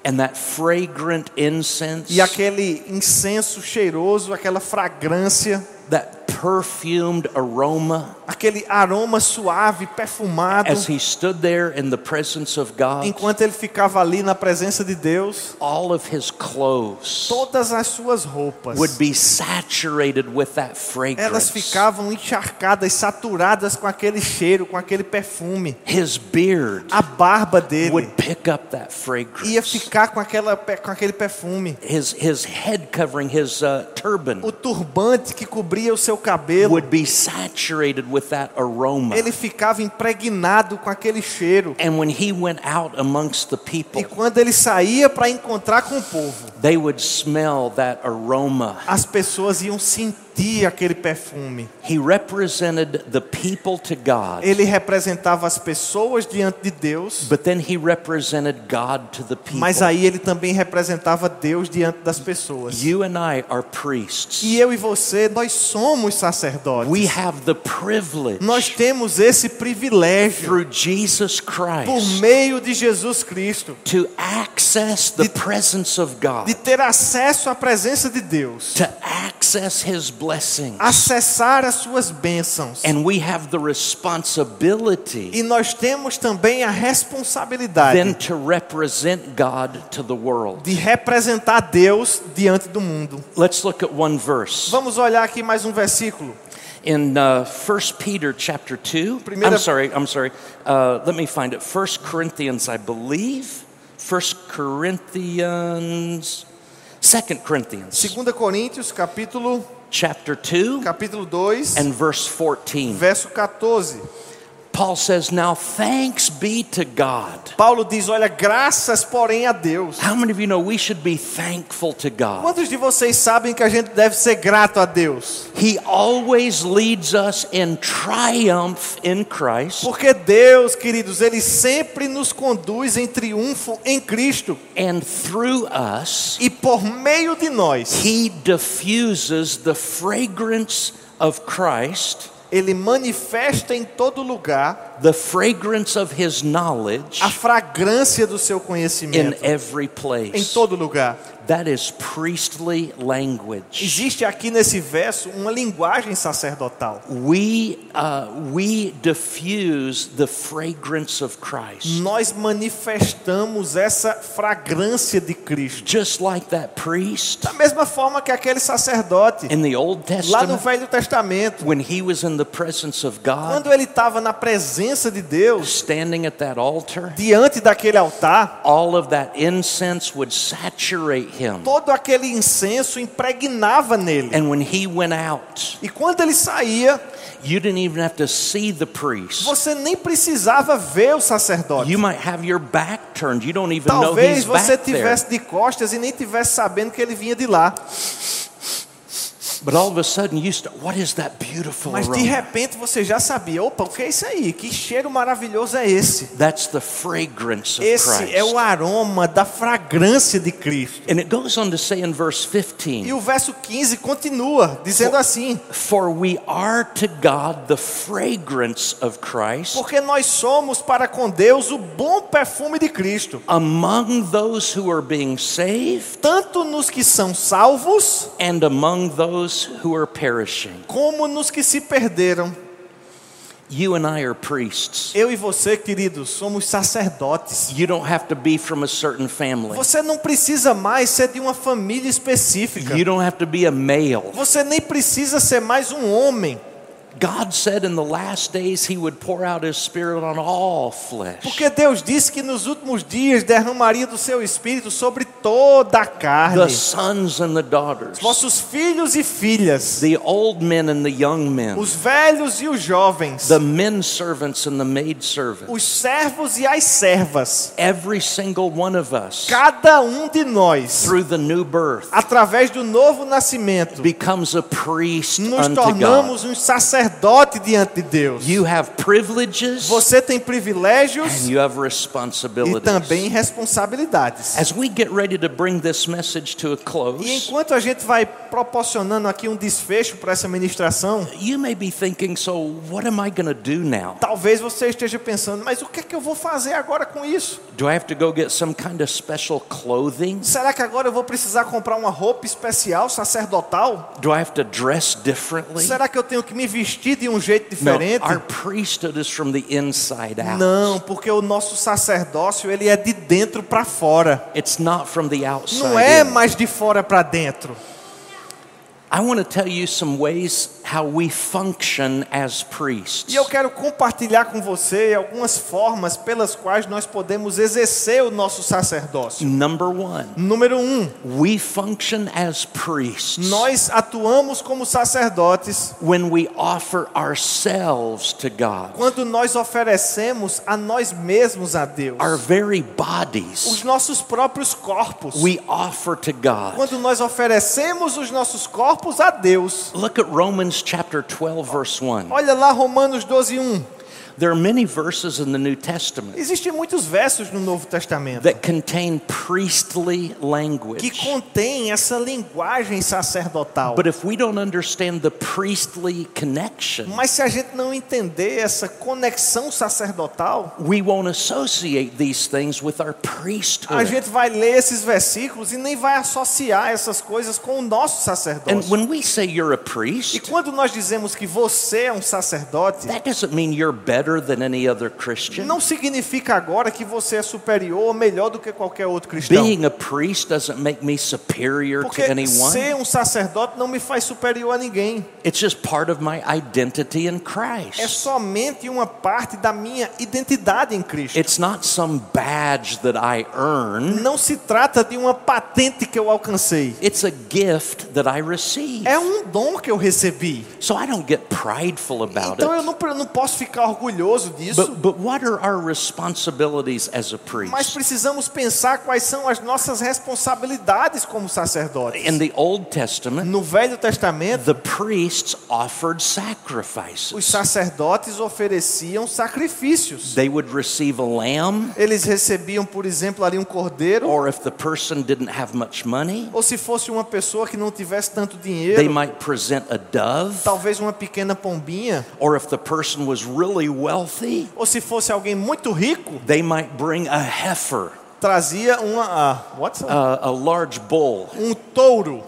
Speaker 2: and that fragrant incense,
Speaker 1: e aquele incenso cheiroso, aquela fragrância,
Speaker 2: that perfumed aroma,
Speaker 1: aquele aroma suave, perfumado,
Speaker 2: as he stood there in the presence of God,
Speaker 1: enquanto ele ficava ali na presença de Deus,
Speaker 2: all of his clothes
Speaker 1: todas as suas roupas
Speaker 2: would be saturated with that
Speaker 1: elas
Speaker 2: fragrance.
Speaker 1: ficavam encharcadas, saturadas com aquele cheiro, com aquele perfume.
Speaker 2: His beard
Speaker 1: A barba dele
Speaker 2: would pick up that
Speaker 1: ia
Speaker 2: fragrance.
Speaker 1: ficar com, aquela, com aquele perfume.
Speaker 2: His, his head covering, his uh, turban,
Speaker 1: O turbante que cobria o seu cabelo,
Speaker 2: would be saturated with that aroma.
Speaker 1: ele ficava impregnado com aquele cheiro.
Speaker 2: And when he went out amongst the
Speaker 1: E
Speaker 2: people,
Speaker 1: quando ele saía para encontrar com o povo,
Speaker 2: they would smell that aroma.
Speaker 1: as pessoas iam sentir aquele perfume.
Speaker 2: He represented the people to God,
Speaker 1: Ele representava as pessoas diante de Deus,
Speaker 2: but then he represented God to the people.
Speaker 1: mas aí ele também representava Deus diante das pessoas.
Speaker 2: You and I are priests.
Speaker 1: E eu e você, nós somos sacerdotes.
Speaker 2: We have the privilege
Speaker 1: Nós temos esse privilégio
Speaker 2: through Jesus
Speaker 1: por
Speaker 2: Christ
Speaker 1: meio de Jesus Cristo
Speaker 2: to access the
Speaker 1: De-
Speaker 2: presence of God,
Speaker 1: de ter acesso à presença de Deus,
Speaker 2: to access his blessings.
Speaker 1: acessar as suas bênçãos.
Speaker 2: And we have the responsibility
Speaker 1: E nós temos também a responsabilidade
Speaker 2: then to represent God to the world.
Speaker 1: de representar Deus diante do mundo.
Speaker 2: Let's look at one verse.
Speaker 1: Vamos olhar aqui mais um versículo.
Speaker 2: In uh, 1 Peter chapter 2,
Speaker 1: Primeira-
Speaker 2: I'm sorry, I'm sorry. Uh, let me find it. 1 Corinthians, I believe. 1 Corinthians, 2 Corinthians,
Speaker 1: 2 Coríntios, capítulo,
Speaker 2: chapter 2
Speaker 1: capítulo 2,
Speaker 2: and verse 14.
Speaker 1: verso 14.
Speaker 2: Paul says, Now thanks be to God.
Speaker 1: Paulo diz: Olha, graças, porém, a Deus.
Speaker 2: How many of you know we should be thankful to God?
Speaker 1: Quantos de vocês sabem que a gente deve ser grato a Deus?
Speaker 2: He always leads us in triumph in Christ,
Speaker 1: Porque Deus, queridos, Ele sempre nos conduz em triunfo em Cristo.
Speaker 2: and through us,
Speaker 1: E por meio de nós,
Speaker 2: He diffuses the fragrance of Christ,
Speaker 1: Ele manifesta em todo lugar
Speaker 2: the fragrance of His knowledge
Speaker 1: a fragrância do seu
Speaker 2: in
Speaker 1: conhecimento.
Speaker 2: every
Speaker 1: Em
Speaker 2: place.
Speaker 1: todo lugar.
Speaker 2: That is priestly language.
Speaker 1: Existe aqui nesse verso uma linguagem sacerdotal.
Speaker 2: We, uh, we diffuse the fragrance of Christ.
Speaker 1: Nós manifestamos essa fragrância de Cristo.
Speaker 2: Just like that priest
Speaker 1: Da mesma forma que aquele sacerdote
Speaker 2: in the Old
Speaker 1: lá no
Speaker 2: Testament,
Speaker 1: Velho Testamento,
Speaker 2: when he was in the presence of God,
Speaker 1: quando ele estava na presença de Deus,
Speaker 2: standing at that altar,
Speaker 1: diante daquele altar,
Speaker 2: all of that incense would saturate him.
Speaker 1: todo aquele incenso impregnava nele.
Speaker 2: And when he went out,
Speaker 1: E quando ele saía,
Speaker 2: you didn't even have to see the priest.
Speaker 1: você nem precisava ver o sacerdote.
Speaker 2: You might have your back turned. You don't even know
Speaker 1: Talvez
Speaker 2: he's
Speaker 1: você
Speaker 2: back there.
Speaker 1: tivesse de costas e nem tivesse sabendo que ele vinha de lá. Mas de repente você já sabia, opa, o que é isso aí? Que cheiro maravilhoso é esse?
Speaker 2: That's the fragrance of
Speaker 1: Esse
Speaker 2: Christ.
Speaker 1: é o aroma da fragrância de Cristo.
Speaker 2: And it goes on to say in verse
Speaker 1: E
Speaker 2: 15,
Speaker 1: o verso 15 continua dizendo assim:
Speaker 2: For we are to God the fragrance of Christ
Speaker 1: Porque nós somos para com Deus o bom perfume de Cristo,
Speaker 2: among those who are being saved
Speaker 1: tanto nos que são salvos,
Speaker 2: and among those who are perishing.
Speaker 1: como nos que se perderam.
Speaker 2: You and I are priests.
Speaker 1: Eu e você, queridos, somos sacerdotes.
Speaker 2: You don't have to be from a certain family.
Speaker 1: Você não precisa mais ser de uma família específica.
Speaker 2: You don't have to be a male.
Speaker 1: Você nem precisa ser mais um homem.
Speaker 2: God said in the last days he would pour out his spirit on all flesh.
Speaker 1: Porque Deus disse que nos últimos dias derramaria do seu espírito sobre toda a
Speaker 2: The
Speaker 1: carne.
Speaker 2: sons and the daughters,
Speaker 1: Vossos filhos e filhas,
Speaker 2: the old men and the young men,
Speaker 1: os velhos e os jovens,
Speaker 2: the men servants and the maid servants.
Speaker 1: os servos e as servas,
Speaker 2: Every single one of us,
Speaker 1: cada um de nós,
Speaker 2: through the new birth,
Speaker 1: através do novo nascimento,
Speaker 2: becomes a priest
Speaker 1: nos
Speaker 2: unto God.
Speaker 1: tornamos um sacerdote diante de Deus.
Speaker 2: You have privileges
Speaker 1: Você tem privilégios
Speaker 2: and you have
Speaker 1: e
Speaker 2: responsibilities.
Speaker 1: também responsabilidades.
Speaker 2: As we get ready to bring this message to a
Speaker 1: E
Speaker 2: close,
Speaker 1: enquanto a gente vai proporcionando aqui um desfecho para essa ministração,
Speaker 2: you may be thinking, so what am I going to do now?
Speaker 1: talvez você esteja pensando, mas o que é que eu vou fazer agora com isso?
Speaker 2: Do I have to go get some kind of special clothing?
Speaker 1: Será que agora eu vou precisar comprar uma roupa especial, sacerdotal?
Speaker 2: Do I have to dress differently?
Speaker 1: Será que eu tenho que me vestir de um jeito
Speaker 2: No,
Speaker 1: diferente?
Speaker 2: our priesthood is from the inside out.
Speaker 1: Não, porque o nosso sacerdócio ele é de dentro para fora.
Speaker 2: It's not from the outside.
Speaker 1: Não é mais de fora para dentro.
Speaker 2: I want to tell you some ways how we function as priests.
Speaker 1: E eu quero compartilhar com você algumas formas pelas quais nós podemos exercer o nosso sacerdócio.
Speaker 2: Number one,
Speaker 1: Número um,
Speaker 2: we function as priests
Speaker 1: nós atuamos como sacerdotes
Speaker 2: when we offer ourselves to God,
Speaker 1: quando nós oferecemos a nós mesmos a Deus.
Speaker 2: our very
Speaker 1: Os
Speaker 2: bodies.
Speaker 1: nossos próprios corpos.
Speaker 2: We offer to God.
Speaker 1: Quando nós oferecemos os nossos corpos a Deus.
Speaker 2: Look at Romans chapter 12, verse 1.
Speaker 1: Olha lá Romanos 12, 1.
Speaker 2: There are many verses in the New Testament
Speaker 1: Existem muitos versos no Novo Testamento
Speaker 2: that contain priestly
Speaker 1: que
Speaker 2: language.
Speaker 1: contêm essa linguagem sacerdotal.
Speaker 2: But if we don't understand the priestly connection,
Speaker 1: Mas se a gente não entender essa conexão sacerdotal,
Speaker 2: we won't associate these things with our
Speaker 1: a
Speaker 2: priesthood.
Speaker 1: gente vai ler esses versículos e nem vai associar essas coisas com o nosso
Speaker 2: And
Speaker 1: sacerdócio.
Speaker 2: when we say you're a
Speaker 1: E
Speaker 2: priest,
Speaker 1: quando nós dizemos que você é um sacerdote,
Speaker 2: that doesn't mean you're better than any other Christian.
Speaker 1: não significa agora que você é superior ou melhor do que qualquer outro cristão.
Speaker 2: Being a priest doesn't make me superior
Speaker 1: Porque
Speaker 2: to anyone.
Speaker 1: ser um sacerdote não me faz superior a ninguém.
Speaker 2: It's just part of my identity in
Speaker 1: É
Speaker 2: Christ.
Speaker 1: somente uma parte da minha identidade em Cristo.
Speaker 2: It's not some badge that I earn.
Speaker 1: Não se trata de uma patente que eu alcancei.
Speaker 2: It's a gift that I receive.
Speaker 1: É um dom que eu recebi.
Speaker 2: So I don't get prideful about
Speaker 1: Então eu
Speaker 2: it.
Speaker 1: não, eu não posso ficar orgulhoso orgulhoso disso.
Speaker 2: But, but what are our responsibilities as a
Speaker 1: Mas
Speaker 2: priest?
Speaker 1: precisamos pensar quais são as nossas responsabilidades como sacerdotes.
Speaker 2: In the Old Testament,
Speaker 1: No Velho Testamento,
Speaker 2: the priests offered
Speaker 1: os
Speaker 2: sacrifices.
Speaker 1: sacerdotes ofereciam sacrifícios.
Speaker 2: They would receive a lamb,
Speaker 1: Eles recebiam, por exemplo, ali um cordeiro,
Speaker 2: or if the person didn't have much money,
Speaker 1: ou se fosse uma pessoa que não tivesse tanto
Speaker 2: they
Speaker 1: dinheiro,
Speaker 2: might present a dove.
Speaker 1: talvez uma pequena pombinha,
Speaker 2: Or if the person was really wealthy,
Speaker 1: ou se fosse alguém muito rico,
Speaker 2: they might bring a heifer,
Speaker 1: trazia uma ah, what's
Speaker 2: a, a large bull,
Speaker 1: um touro.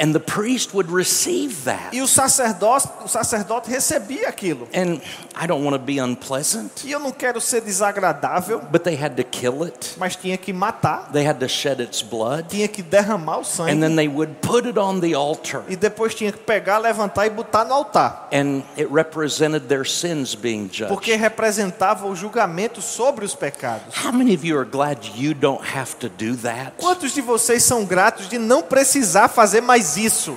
Speaker 2: And the priest would receive that.
Speaker 1: E o sacerdote, o sacerdote recebia aquilo.
Speaker 2: And I don't want to be unpleasant,
Speaker 1: E eu não quero ser desagradável,
Speaker 2: but they had to kill it.
Speaker 1: mas tinha que matar,
Speaker 2: They had to shed its blood,
Speaker 1: tinha que derramar o sangue.
Speaker 2: and then they would put it on the altar.
Speaker 1: E depois tinha que pegar, levantar e botar no altar.
Speaker 2: And it represented their sins being
Speaker 1: Porque
Speaker 2: judged.
Speaker 1: representava o julgamento sobre os pecados.
Speaker 2: How many of you are glad you don't have to do that?
Speaker 1: Quantos de vocês são gratos de não precisar fazer mais isso?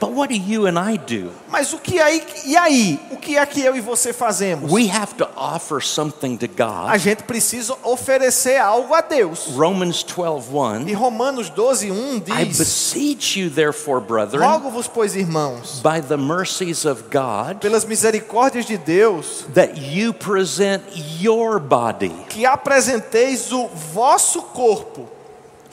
Speaker 2: But what do you and I do?
Speaker 1: Mas o que aí, e aí? O que é que eu e você fazemos?
Speaker 2: We have to offer something to
Speaker 1: A
Speaker 2: God.
Speaker 1: gente precisa oferecer algo a Deus.
Speaker 2: Romans 12:1
Speaker 1: E Romanos 12, 1
Speaker 2: I
Speaker 1: diz:
Speaker 2: beseech you therefore, brethren,
Speaker 1: Rogo-vos, pois, irmãos,
Speaker 2: by the mercies of God,
Speaker 1: pelas misericórdias de Deus,
Speaker 2: that you present your body.
Speaker 1: que apresenteis o vosso corpo.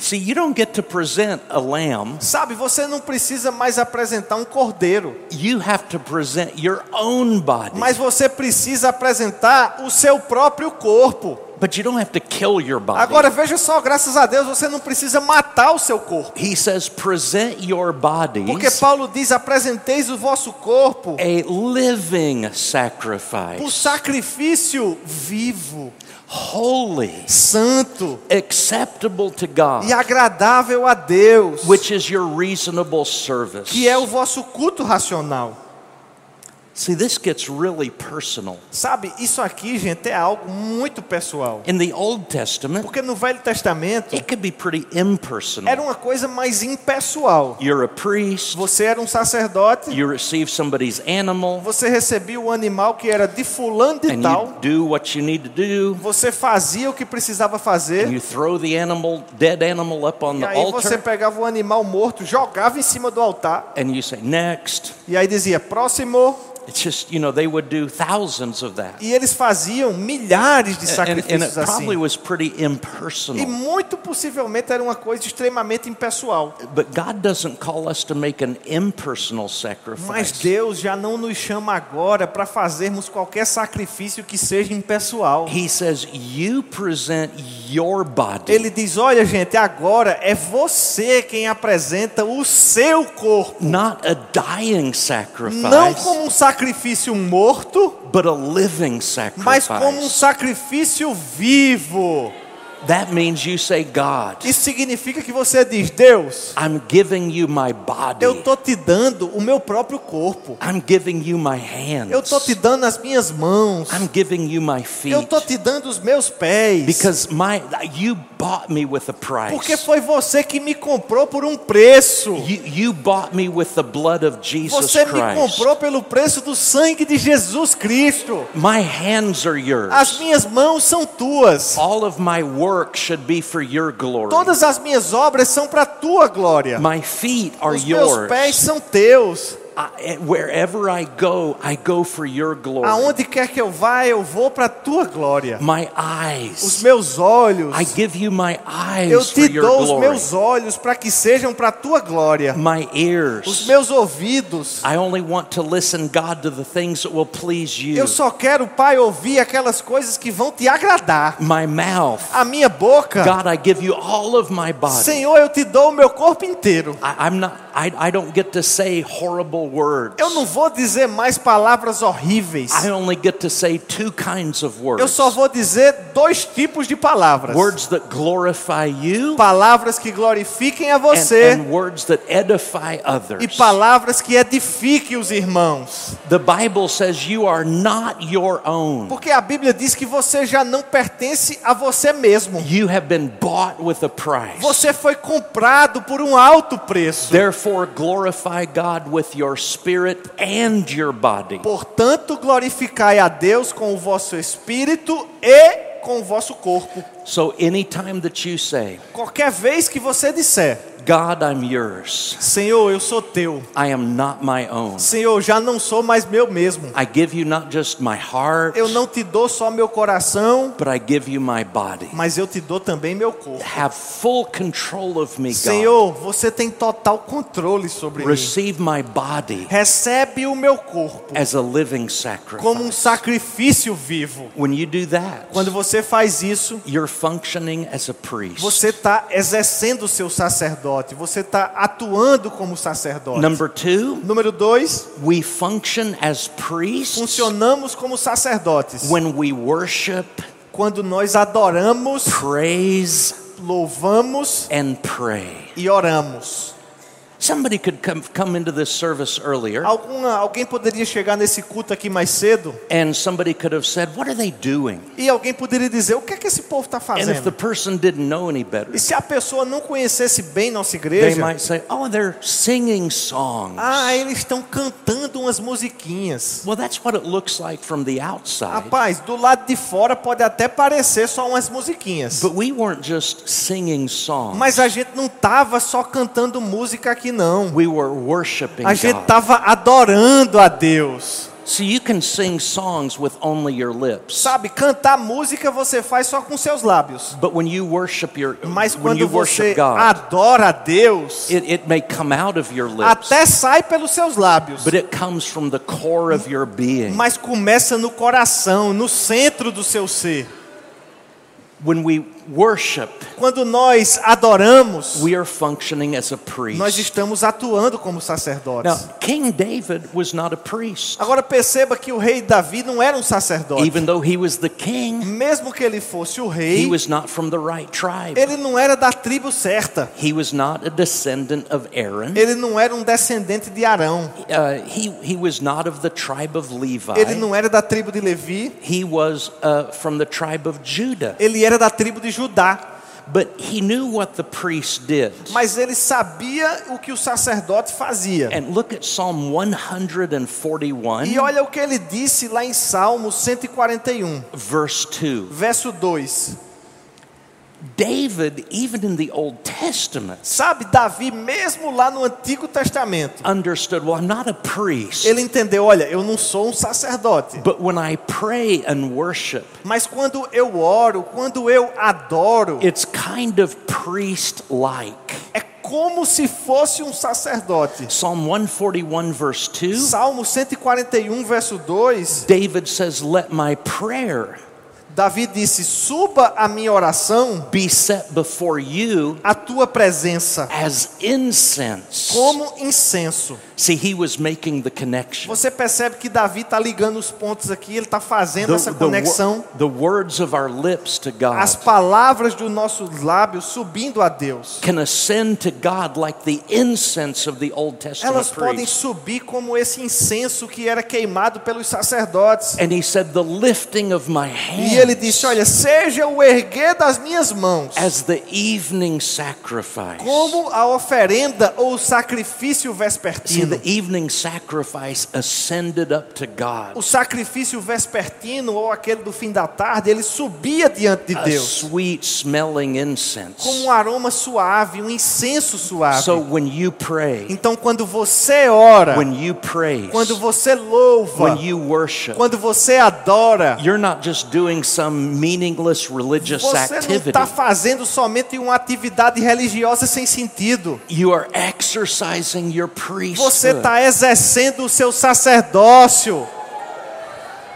Speaker 2: See, you don't get to present a lamb.
Speaker 1: Sabe, você não precisa mais apresentar um cordeiro,
Speaker 2: You have to present your own body.
Speaker 1: mas você precisa apresentar o seu próprio corpo.
Speaker 2: But you don't have to kill your body.
Speaker 1: Agora veja só, graças a Deus você não precisa matar o seu corpo.
Speaker 2: He says, present your bodies
Speaker 1: Porque Paulo diz: apresenteis o vosso corpo
Speaker 2: a living sacrifice,
Speaker 1: sacrifício vivo,
Speaker 2: holy,
Speaker 1: santo
Speaker 2: acceptable to God,
Speaker 1: e agradável a Deus,
Speaker 2: which is your reasonable service.
Speaker 1: que é o vosso culto racional.
Speaker 2: See, this gets really personal.
Speaker 1: Sabe, isso aqui, gente, é algo muito pessoal.
Speaker 2: In the Old Testament,
Speaker 1: Porque no Velho Testamento
Speaker 2: it could be pretty impersonal.
Speaker 1: era uma coisa mais impessoal.
Speaker 2: You're a priest,
Speaker 1: Você era um sacerdote,
Speaker 2: you receive somebody's animal,
Speaker 1: você recebia o animal que era de fulano de
Speaker 2: and
Speaker 1: tal,
Speaker 2: you do what you need to do.
Speaker 1: você fazia o que precisava
Speaker 2: And
Speaker 1: fazer,
Speaker 2: you throw the animal, dead animal, up on
Speaker 1: e
Speaker 2: the
Speaker 1: aí você
Speaker 2: altar,
Speaker 1: pegava o animal morto, jogava em cima do altar,
Speaker 2: and you say, Next.
Speaker 1: e aí dizia próximo,
Speaker 2: It's just, you know, they would do thousands of that.
Speaker 1: e eles faziam milhares de
Speaker 2: And, and
Speaker 1: sacrifícios
Speaker 2: it probably
Speaker 1: assim.
Speaker 2: was pretty
Speaker 1: E
Speaker 2: impersonal.
Speaker 1: muito possivelmente era uma coisa extremamente impessoal.
Speaker 2: But God doesn't call us to make an impersonal
Speaker 1: Mas
Speaker 2: sacrifice.
Speaker 1: Deus já não nos chama agora para fazermos qualquer sacrifício que seja impessoal.
Speaker 2: He says, You present your body.
Speaker 1: Ele diz: Olha, gente, agora é você quem apresenta o seu corpo.
Speaker 2: Not a dying
Speaker 1: Não
Speaker 2: sacrifice,
Speaker 1: como um sacrifício morto,
Speaker 2: but a living
Speaker 1: mas como um sacrifício vivo.
Speaker 2: That means you say, God,
Speaker 1: Isso significa que você diz: Deus,
Speaker 2: I'm giving you my
Speaker 1: eu
Speaker 2: body.
Speaker 1: estou te dando o meu próprio corpo.
Speaker 2: I'm giving you my
Speaker 1: Eu estou
Speaker 2: hands.
Speaker 1: te dando as minhas mãos.
Speaker 2: I'm giving you my
Speaker 1: Eu
Speaker 2: feet.
Speaker 1: estou te dando os meus pés.
Speaker 2: Because my you bought me with a
Speaker 1: Porque
Speaker 2: price.
Speaker 1: foi você que me comprou por um preço.
Speaker 2: You, you bought me with the blood of Jesus
Speaker 1: Você me
Speaker 2: Christ.
Speaker 1: comprou pelo preço do sangue de Jesus Cristo.
Speaker 2: My hands are yours.
Speaker 1: As minhas mãos são tuas.
Speaker 2: All of my work should be for your glory.
Speaker 1: Todas as minhas obras são para a tua glória.
Speaker 2: My feet are
Speaker 1: Os meus
Speaker 2: yours.
Speaker 1: pés são teus.
Speaker 2: I, wherever I go, I go for your glory.
Speaker 1: Aonde quer que eu vá, eu vou para a tua glória.
Speaker 2: My
Speaker 1: Os
Speaker 2: eyes.
Speaker 1: meus olhos,
Speaker 2: I give you my
Speaker 1: eu
Speaker 2: eyes
Speaker 1: te
Speaker 2: for your
Speaker 1: dou os
Speaker 2: glory.
Speaker 1: meus olhos para que sejam para a tua glória.
Speaker 2: My
Speaker 1: Os
Speaker 2: ears.
Speaker 1: meus ouvidos,
Speaker 2: I only want to listen, God, to the things that will please you.
Speaker 1: eu só quero, Pai, ouvir aquelas coisas que vão te agradar.
Speaker 2: My mouth.
Speaker 1: A minha boca,
Speaker 2: God, I give you all of my body.
Speaker 1: Senhor, eu te dou o meu corpo inteiro.
Speaker 2: I, I'm not. I, I don't get to say horrible words.
Speaker 1: Eu não vou dizer mais palavras horríveis.
Speaker 2: I only get to say two kinds of words.
Speaker 1: Eu só vou dizer dois tipos de palavras.
Speaker 2: Words that glorify you
Speaker 1: Palavras que glorifiquem a
Speaker 2: and,
Speaker 1: você
Speaker 2: and words that edify
Speaker 1: e
Speaker 2: others.
Speaker 1: palavras que edifiquem os irmãos.
Speaker 2: The Bible says you are not your own.
Speaker 1: Porque a Bíblia diz que você já não pertence a você mesmo.
Speaker 2: You have been bought with a price.
Speaker 1: Você foi comprado por um alto preço.
Speaker 2: Therefore, glorify God with your spirit and your body.
Speaker 1: Portanto, glorificai a Deus com o vosso espírito e com o vosso corpo.
Speaker 2: So, anytime that you say,
Speaker 1: Qualquer vez que você disser,
Speaker 2: God, I'm yours,
Speaker 1: Senhor, eu sou teu.
Speaker 2: I am not my own.
Speaker 1: Senhor, já não sou mais meu mesmo.
Speaker 2: I give you not just my heart,
Speaker 1: Eu não te dou só meu coração,
Speaker 2: but I give you my body.
Speaker 1: mas eu te dou também meu corpo.
Speaker 2: Have full control of me, God.
Speaker 1: Senhor, você tem total controle sobre mim.
Speaker 2: Receive my body
Speaker 1: Recebe o meu corpo
Speaker 2: as a living
Speaker 1: como um
Speaker 2: sacrifice.
Speaker 1: sacrifício vivo.
Speaker 2: When you do that,
Speaker 1: Quando você faz isso,
Speaker 2: you're functioning as a priest.
Speaker 1: você está exercendo o seu sacerdote, você está atuando como sacerdote.
Speaker 2: Number two,
Speaker 1: Número dois,
Speaker 2: we function as priests
Speaker 1: funcionamos como sacerdotes
Speaker 2: when we worship,
Speaker 1: quando nós adoramos,
Speaker 2: praise,
Speaker 1: louvamos
Speaker 2: and pray.
Speaker 1: e oramos.
Speaker 2: Somebody could come, come into this service earlier
Speaker 1: Alguma, alguém poderia chegar nesse culto aqui mais cedo
Speaker 2: and somebody could have said, What are they doing?
Speaker 1: e alguém poderia dizer: o que é que esse povo está
Speaker 2: And if the
Speaker 1: fazendo?
Speaker 2: person didn't know any better,
Speaker 1: E se a pessoa não conhecesse bem nossa
Speaker 2: they
Speaker 1: igreja,
Speaker 2: might say, Oh, they're singing songs.
Speaker 1: ah, eles estão cantando umas musiquinhas.
Speaker 2: Well, that's what it looks like from the outside.
Speaker 1: Rapaz, do lado de fora pode até parecer só umas musiquinhas.
Speaker 2: But we weren't just singing songs.
Speaker 1: Mas a gente não tava só cantando música aqui não.
Speaker 2: We were worshiping
Speaker 1: A gente
Speaker 2: God.
Speaker 1: tava adorando a Deus.
Speaker 2: So you can sing songs with only your lips.
Speaker 1: Sabe, cantar música você faz só com seus lábios.
Speaker 2: But when you worship your
Speaker 1: Mas
Speaker 2: when
Speaker 1: quando
Speaker 2: you
Speaker 1: você
Speaker 2: worship God,
Speaker 1: adora a Deus,
Speaker 2: it, it may come out of your lips,
Speaker 1: até sai pelos seus lábios.
Speaker 2: but it comes from the core of your being.
Speaker 1: Mas começa no coração, no centro do seu ser.
Speaker 2: When we worship,
Speaker 1: Quando nós adoramos,
Speaker 2: we are functioning as a priest.
Speaker 1: nós estamos atuando como
Speaker 2: Now,
Speaker 1: sacerdotes.
Speaker 2: King David was not a priest,
Speaker 1: Agora perceba que o rei Davi não era um sacerdote.
Speaker 2: even though he was the king.
Speaker 1: Mesmo que ele fosse o
Speaker 2: He
Speaker 1: rei,
Speaker 2: was not from the right tribe.
Speaker 1: ele não era da tribo certa.
Speaker 2: He was not a descendant of Aaron.
Speaker 1: Ele não era um descendente de Arão.
Speaker 2: Uh, he, he was not of the tribe of Levi.
Speaker 1: Ele não era da tribo de Levi.
Speaker 2: He was uh, from the tribe of Judah.
Speaker 1: Ele era da tribo de Judá.
Speaker 2: But he knew what the priest did.
Speaker 1: Mas ele sabia o que o sacerdote fazia.
Speaker 2: And look at Psalm 141,
Speaker 1: E olha o que ele disse lá em Salmo 141,
Speaker 2: verse 2.
Speaker 1: verso 2.
Speaker 2: David, even in the Old Testament,
Speaker 1: Sabe, Davi, mesmo lá no Antigo Testamento,
Speaker 2: understood well, I'm not a priest,
Speaker 1: ele entendeu: olha, eu não sou um sacerdote.
Speaker 2: but when I pray and worship,
Speaker 1: Mas quando eu oro, quando eu adoro,
Speaker 2: it's kind of priest like.
Speaker 1: é como se fosse um sacerdote.
Speaker 2: Psalm 141, verse 2,
Speaker 1: Salmo 141, verso 2,
Speaker 2: David says, Let my prayer
Speaker 1: Davi disse: Suba a minha oração
Speaker 2: be set before you
Speaker 1: à tua presença
Speaker 2: as incense.
Speaker 1: como incenso.
Speaker 2: See, he was making the connection.
Speaker 1: Você percebe que Davi está ligando os pontos aqui, ele está fazendo
Speaker 2: The,
Speaker 1: essa
Speaker 2: the
Speaker 1: conexão.
Speaker 2: the words of our lips to
Speaker 1: As
Speaker 2: God
Speaker 1: palavras dos nossos lábios subindo a Deus.
Speaker 2: can ascend to God like the incense of the Old Testament
Speaker 1: Elas podem subir como esse incenso que era queimado pelos sacerdotes.
Speaker 2: And he said, The lifting of my
Speaker 1: E ele disse:
Speaker 2: hands
Speaker 1: Olha, seja o erguer das minhas mãos,
Speaker 2: as the evening sacrifice.
Speaker 1: como a oferenda ou o sacrifício vespertino.
Speaker 2: The evening sacrifice ascended up to God.
Speaker 1: O sacrifício vespertino ou aquele do fim da tarde, ele subia diante de Deus como um aroma suave, um incenso suave.
Speaker 2: So when you pray,
Speaker 1: Então, quando você ora,
Speaker 2: when you praise,
Speaker 1: quando você louva,
Speaker 2: when you worship,
Speaker 1: quando você adora,
Speaker 2: you're not just doing some meaningless religious
Speaker 1: você não está fazendo somente uma atividade religiosa sem sentido.
Speaker 2: You are exercising your
Speaker 1: Você está exercendo o seu sacerdócio.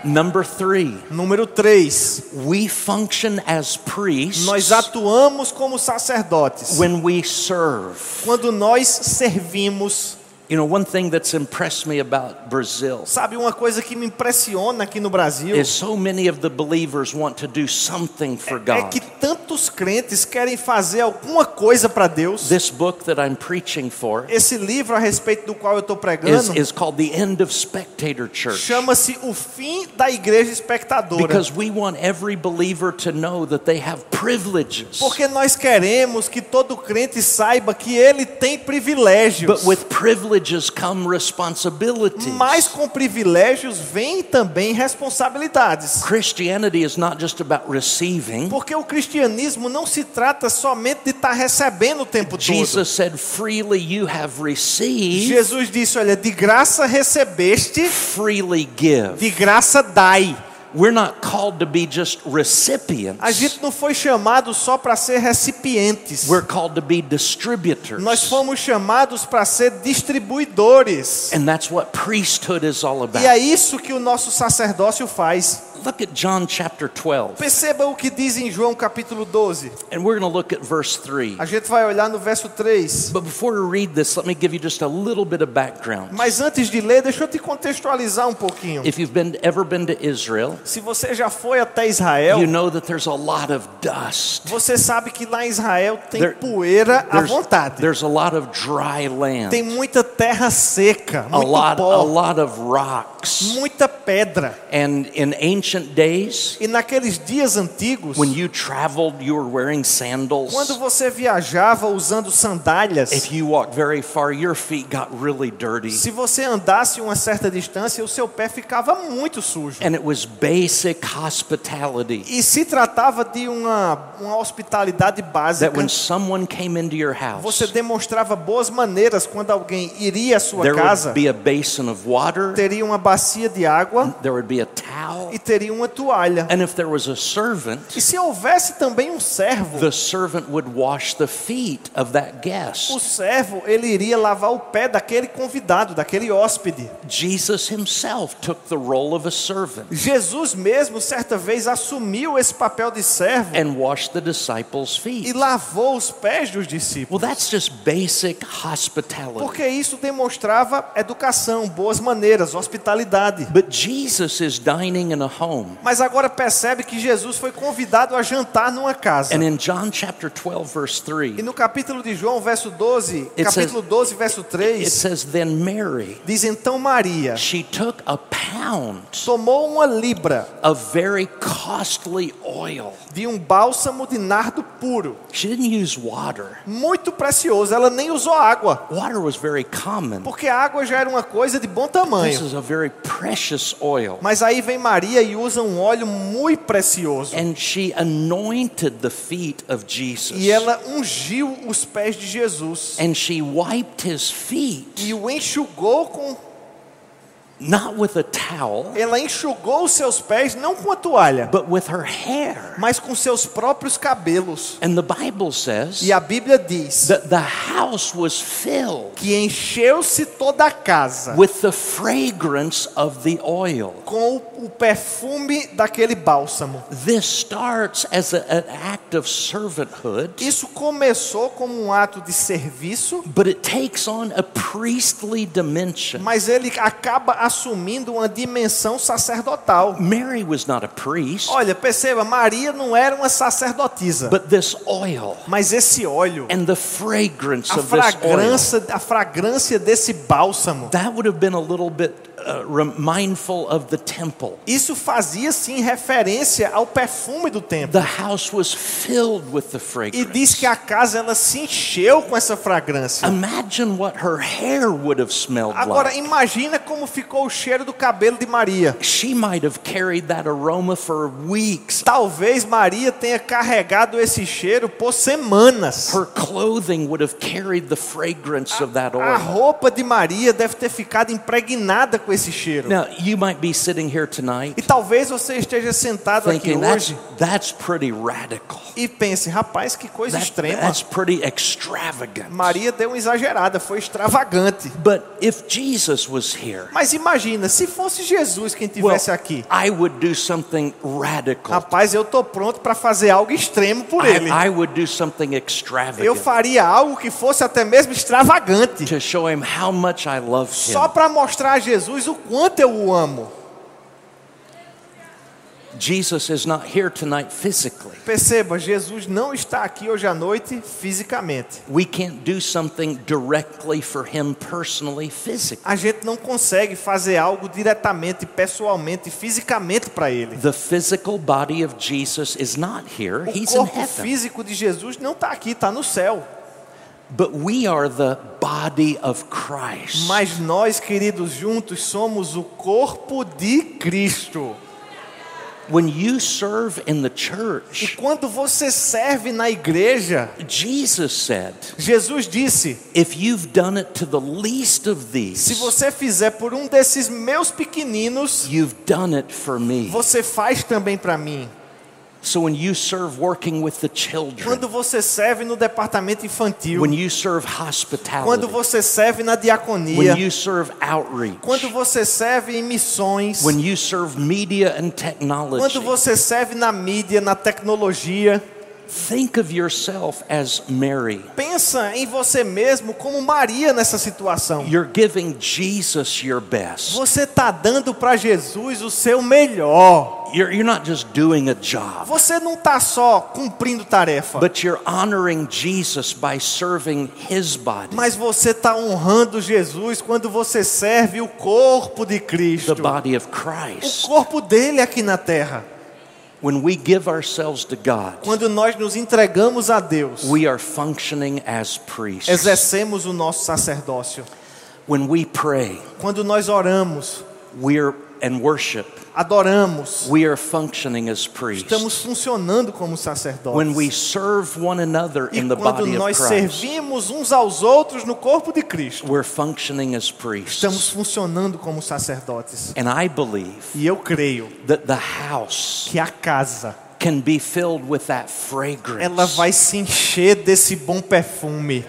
Speaker 2: Number three,
Speaker 1: Número 3.
Speaker 2: we function as priests
Speaker 1: Nós atuamos como sacerdotes
Speaker 2: when we serve.
Speaker 1: quando nós servimos.
Speaker 2: You know, one thing that's impressed me about Brazil
Speaker 1: Sabe, uma coisa que me impressiona aqui no Brasil
Speaker 2: is so many of the believers want to do something for
Speaker 1: é
Speaker 2: God.
Speaker 1: que tantos crentes querem fazer alguma coisa para Deus.
Speaker 2: This book that I'm preaching for
Speaker 1: Esse livro a respeito do qual eu estou
Speaker 2: is,
Speaker 1: pregando
Speaker 2: is called The End of Spectator Church.
Speaker 1: chama-se O Fim da Igreja Espectadora.
Speaker 2: Because we want every believer to know that they have privileges.
Speaker 1: Porque nós queremos que todo crente saiba que ele tem privilégios.
Speaker 2: But with privileges come responsibilities.
Speaker 1: Mas com privilégios vem também responsabilidades.
Speaker 2: Christianity is not just about receiving.
Speaker 1: Porque o cristianismo não se trata somente de estar recebendo o tempo todo.
Speaker 2: Jesus said, freely you have received,
Speaker 1: Jesus disse: Olha, de graça recebeste,
Speaker 2: freely give.
Speaker 1: de graça dai.
Speaker 2: We're not called to be just
Speaker 1: A
Speaker 2: recipients.
Speaker 1: gente não foi chamado só para ser recipientes.
Speaker 2: We're called to be distributors.
Speaker 1: Nós fomos chamados para ser distribuidores.
Speaker 2: And that's what priesthood is all
Speaker 1: E
Speaker 2: about.
Speaker 1: é isso que o nosso sacerdócio faz.
Speaker 2: Look at John chapter 12.
Speaker 1: Perceba o que diz em João capítulo 12.
Speaker 2: And we're going to look at verse 3.
Speaker 1: A gente vai olhar no verso 3.
Speaker 2: But before we read this, let me give you just a little bit of background.
Speaker 1: Mas antes de ler, deixa eu te contextualizar um pouquinho.
Speaker 2: If you've been ever been to Israel,
Speaker 1: Se você já foi até Israel,
Speaker 2: you know that there's a lot of dust.
Speaker 1: você sabe que lá em Israel tem
Speaker 2: There-
Speaker 1: poeira à vontade.
Speaker 2: there's a lot of dry land.
Speaker 1: Tem muita terra seca,
Speaker 2: a
Speaker 1: muito
Speaker 2: lot,
Speaker 1: pó,
Speaker 2: lot of rocks.
Speaker 1: muita pedra.
Speaker 2: And in ancient days,
Speaker 1: E naqueles dias antigos,
Speaker 2: when you traveled, you were wearing sandals.
Speaker 1: quando você viajava usando sandálias,
Speaker 2: If you walked very far, your feet got really dirty.
Speaker 1: se você andasse uma certa distância, o seu pé ficava muito sujo.
Speaker 2: And it was basic hospitality
Speaker 1: E se tratava de uma, uma hospitalidade básica,
Speaker 2: that when someone came into your
Speaker 1: você
Speaker 2: house,
Speaker 1: demonstrava boas maneiras quando alguém iria à sua
Speaker 2: there
Speaker 1: casa,
Speaker 2: would be a basin of water,
Speaker 1: teria uma bacia de água
Speaker 2: there would be a towel,
Speaker 1: e teria uma toalha.
Speaker 2: and if there was a servant,
Speaker 1: E se houvesse também um servo,
Speaker 2: the servant would wash the feet of that
Speaker 1: o
Speaker 2: guest.
Speaker 1: servo ele iria lavar o pé daquele convidado, daquele hóspede.
Speaker 2: Jesus himself took the role of a servant
Speaker 1: Jesus mesmo certa vez assumiu esse papel de servo
Speaker 2: and washed the disciples'
Speaker 1: e
Speaker 2: feet.
Speaker 1: lavou os pés dos discípulos.
Speaker 2: Well, that's just basic hospitality.
Speaker 1: Porque isso demonstrava educação, boas maneiras, hospitalidade.
Speaker 2: But Jesus is dining in a home.
Speaker 1: Mas agora percebe que Jesus foi convidado a jantar numa casa.
Speaker 2: And in John chapter 12, verse
Speaker 1: E
Speaker 2: 3,
Speaker 1: no capítulo de João, verso 12,
Speaker 2: It
Speaker 1: capítulo 12, verso
Speaker 2: it
Speaker 1: 3,
Speaker 2: says, Then Mary,
Speaker 1: diz então Maria
Speaker 2: she took a pound
Speaker 1: tomou uma libra
Speaker 2: of very costly oil.
Speaker 1: De um bálsamo de nardo puro,
Speaker 2: She didn't use water.
Speaker 1: muito precioso. Ela nem usou água,
Speaker 2: Water was very common.
Speaker 1: porque a água já era uma coisa de bom
Speaker 2: This
Speaker 1: tamanho.
Speaker 2: is a very precious oil.
Speaker 1: Mas aí vem Maria e usa um óleo muito precioso.
Speaker 2: And she anointed the feet of Jesus.
Speaker 1: E ela ungiu os pés de Jesus
Speaker 2: And she wiped his feet,
Speaker 1: e o enxugou com
Speaker 2: not with a towel,
Speaker 1: ela enxugou seus pés não com a toalha,
Speaker 2: but with her hair.
Speaker 1: mas com seus próprios cabelos.
Speaker 2: And the Bible says
Speaker 1: E a Bíblia diz
Speaker 2: that the house was filled
Speaker 1: que encheu-se toda a casa
Speaker 2: with the fragrance of the oil.
Speaker 1: com o perfume daquele bálsamo.
Speaker 2: This starts as a- an act of servanthood,
Speaker 1: Isso começou como um ato de serviço,
Speaker 2: but it takes on a priestly dimension.
Speaker 1: mas ele acaba assumindo uma dimensão sacerdotal.
Speaker 2: Mary was not a priest,
Speaker 1: Olha, perceba, Maria não era uma sacerdotisa,
Speaker 2: but this oil
Speaker 1: mas esse óleo,
Speaker 2: and the fragrance
Speaker 1: a
Speaker 2: of this oil,
Speaker 1: fragrância, a fragrância desse bálsamo,
Speaker 2: that would have been a little bit uh, mindful of the temple.
Speaker 1: isso fazia sim referência ao perfume do templo.
Speaker 2: The house was filled with the
Speaker 1: E
Speaker 2: fragrance.
Speaker 1: diz que a casa ela se encheu com essa fragrância.
Speaker 2: Imagine what her hair would have smelled
Speaker 1: Agora
Speaker 2: like.
Speaker 1: imagina como ficou o cheiro do cabelo de Maria.
Speaker 2: She might have carried that aroma for weeks.
Speaker 1: Talvez Maria tenha carregado esse cheiro por semanas.
Speaker 2: Her clothing would have carried the fragrance of that
Speaker 1: A
Speaker 2: oil.
Speaker 1: roupa de Maria deve ter ficado impregnada com esse cheiro.
Speaker 2: Now, you might be sitting here tonight
Speaker 1: E talvez você esteja sentado aqui
Speaker 2: thinking that's,
Speaker 1: hoje
Speaker 2: that's pretty radical.
Speaker 1: e pense, rapaz, que coisa
Speaker 2: That-
Speaker 1: extrema.
Speaker 2: that's pretty extravagant.
Speaker 1: Maria deu uma exagerada, foi extravagante.
Speaker 2: But if Jesus was here,
Speaker 1: Mas imagina, se fosse Jesus quem
Speaker 2: well,
Speaker 1: estivesse aqui.
Speaker 2: I would do something radical.
Speaker 1: Rapaz, eu tô pronto para fazer algo extremo por ele.
Speaker 2: I, I would do something
Speaker 1: Eu
Speaker 2: extravagant
Speaker 1: faria algo que fosse até mesmo extravagante,
Speaker 2: to show him how much I love
Speaker 1: só
Speaker 2: him.
Speaker 1: para mostrar a Jesus o quanto eu o amo.
Speaker 2: Jesus is not here tonight physically.
Speaker 1: Perceba, Jesus não está aqui hoje à noite fisicamente.
Speaker 2: We can't do something directly for him personally, physically.
Speaker 1: A gente não consegue fazer algo diretamente, pessoalmente, fisicamente para ele.
Speaker 2: The physical body of Jesus is not here,
Speaker 1: O
Speaker 2: he's in
Speaker 1: corpo
Speaker 2: heaven.
Speaker 1: físico de Jesus não está aqui, está no céu.
Speaker 2: But we are the body of Christ.
Speaker 1: Mas nós, queridos, juntos somos o corpo de Cristo.
Speaker 2: When you serve in the
Speaker 1: E
Speaker 2: church,
Speaker 1: quando você serve na igreja,
Speaker 2: Jesus said,
Speaker 1: Jesus disse:
Speaker 2: if you've done it to the least of
Speaker 1: se
Speaker 2: these,
Speaker 1: você fizer por um desses meus pequeninos,
Speaker 2: you've done it for me.
Speaker 1: você faz também para mim.
Speaker 2: So when you serve working with the children,
Speaker 1: Quando você serve no departamento infantil,
Speaker 2: when you serve
Speaker 1: quando
Speaker 2: hospitality,
Speaker 1: você serve na diaconia,
Speaker 2: when you serve outreach,
Speaker 1: quando você serve em missões,
Speaker 2: when you serve media and technology,
Speaker 1: quando você serve na mídia, na tecnologia,
Speaker 2: think of yourself as Mary.
Speaker 1: pensa em você mesmo como Maria nessa situação.
Speaker 2: You're giving Jesus your best.
Speaker 1: Você está dando para Jesus o seu melhor.
Speaker 2: You're, you're not just doing a job,
Speaker 1: Você não está só cumprindo tarefa,
Speaker 2: but you're honoring Jesus by serving his body,
Speaker 1: mas você está honrando Jesus quando você serve o corpo de
Speaker 2: the
Speaker 1: Cristo,
Speaker 2: body of
Speaker 1: o
Speaker 2: Christ.
Speaker 1: corpo dele aqui na terra.
Speaker 2: When we give ourselves to God,
Speaker 1: Quando nós nos entregamos a Deus,
Speaker 2: we are functioning as priests.
Speaker 1: exercemos o nosso sacerdócio.
Speaker 2: When we pray,
Speaker 1: Quando nós oramos,
Speaker 2: we're and worship,
Speaker 1: adoramos,
Speaker 2: we are functioning as priests.
Speaker 1: estamos funcionando como sacerdotes.
Speaker 2: When we serve one another
Speaker 1: E
Speaker 2: in the
Speaker 1: quando
Speaker 2: body of
Speaker 1: nós
Speaker 2: Christ,
Speaker 1: servimos uns aos outros no corpo de Cristo,
Speaker 2: we're functioning as
Speaker 1: estamos
Speaker 2: priests.
Speaker 1: funcionando como sacerdotes.
Speaker 2: And I believe
Speaker 1: E eu creio
Speaker 2: that the house
Speaker 1: que a casa
Speaker 2: can be filled with that fragrance.
Speaker 1: ela vai se encher desse bom perfume.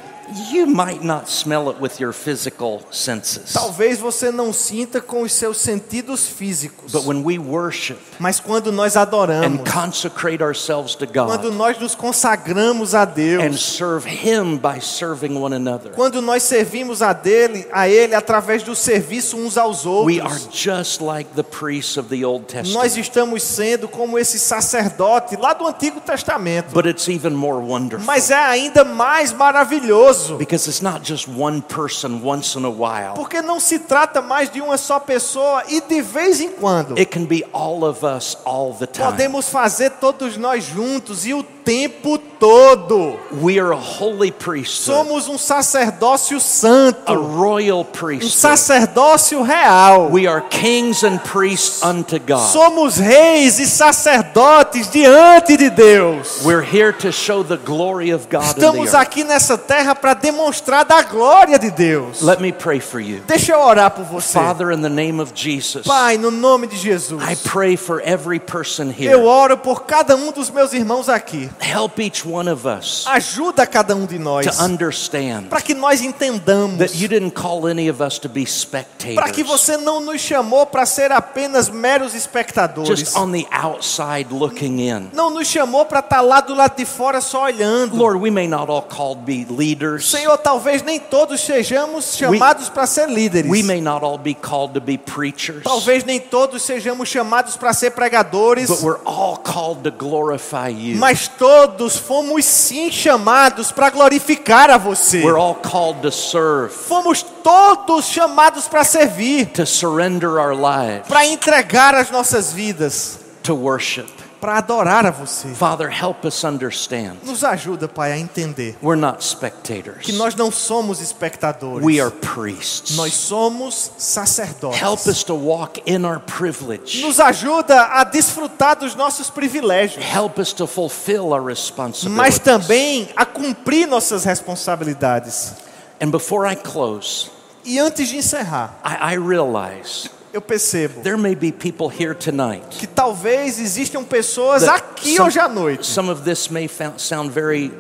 Speaker 2: You might not smell it with your physical senses.
Speaker 1: Talvez você não sinta com os seus sentidos físicos,
Speaker 2: But when we worship
Speaker 1: mas quando nós
Speaker 2: and
Speaker 1: adoramos,
Speaker 2: consecrate ourselves to
Speaker 1: quando
Speaker 2: God
Speaker 1: nós nos consagramos a
Speaker 2: and
Speaker 1: Deus,
Speaker 2: serve Him by serving one another,
Speaker 1: quando nós servimos a dele, a ele através do serviço uns aos
Speaker 2: we are
Speaker 1: outros,
Speaker 2: just like the priests of the Old
Speaker 1: nós
Speaker 2: Testament.
Speaker 1: estamos sendo como esse sacerdote lá do Antigo Testamento.
Speaker 2: But it's even more wonderful
Speaker 1: Mas é ainda mais maravilhoso,
Speaker 2: because it's not just one person once in a while.
Speaker 1: porque não se trata mais de uma só pessoa e de vez em quando.
Speaker 2: It can be all of us all the time.
Speaker 1: Podemos fazer todos nós juntos e o tempo todo.
Speaker 2: We are a holy
Speaker 1: Somos um sacerdócio
Speaker 2: a
Speaker 1: santo,
Speaker 2: royal
Speaker 1: um sacerdócio real.
Speaker 2: We are kings and priests unto God.
Speaker 1: Somos reis e sacerdotes diante de Deus.
Speaker 2: We're here to show the glory of God
Speaker 1: Estamos aqui nessa terra para demonstrar da glória de Deus.
Speaker 2: Let me pray for you.
Speaker 1: Deixa eu orar por você.
Speaker 2: Father, in the name of Jesus,
Speaker 1: Pai, no nome de Jesus.
Speaker 2: I pray for every person
Speaker 1: Eu
Speaker 2: here.
Speaker 1: oro por cada um dos meus irmãos aqui.
Speaker 2: Help each one of us
Speaker 1: Ajuda cada um de nós
Speaker 2: to understand
Speaker 1: para que nós entendamos.
Speaker 2: that you didn't call any of us to be
Speaker 1: Para que
Speaker 2: spectators,
Speaker 1: você não nos chamou para ser apenas meros espectadores.
Speaker 2: just on the outside looking in.
Speaker 1: Não nos chamou para estar lá do lado de fora só olhando.
Speaker 2: Lord, we may not all called be leaders.
Speaker 1: Senhor, talvez nem todos sejamos chamados para ser líderes.
Speaker 2: We may not all be called to be preachers.
Speaker 1: Talvez nem todos sejamos chamados para ser pregadores.
Speaker 2: But we're all called to glorify you.
Speaker 1: Mas todos fomos sim chamados para glorificar a você.
Speaker 2: We're all called to serve,
Speaker 1: Fomos todos chamados para servir,
Speaker 2: to surrender our lives,
Speaker 1: para entregar as nossas vidas,
Speaker 2: to worship.
Speaker 1: Para adorar a você.
Speaker 2: Father, help us understand.
Speaker 1: Nos ajuda, Pai, a entender
Speaker 2: We're not spectators.
Speaker 1: que nós não somos espectadores.
Speaker 2: We are priests.
Speaker 1: Nós somos sacerdotes.
Speaker 2: Help us to walk in our privilege.
Speaker 1: Nos ajuda a desfrutar dos nossos privilégios,
Speaker 2: Help us to fulfill our
Speaker 1: mas
Speaker 2: responsibilities.
Speaker 1: também a cumprir nossas responsabilidades.
Speaker 2: And before I close,
Speaker 1: E antes de encerrar,
Speaker 2: I, I realize
Speaker 1: eu percebo
Speaker 2: there may be people here tonight.
Speaker 1: que talvez existam pessoas aqui
Speaker 2: some-
Speaker 1: hoje à noite
Speaker 2: Some of this may sound very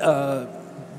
Speaker 2: uh,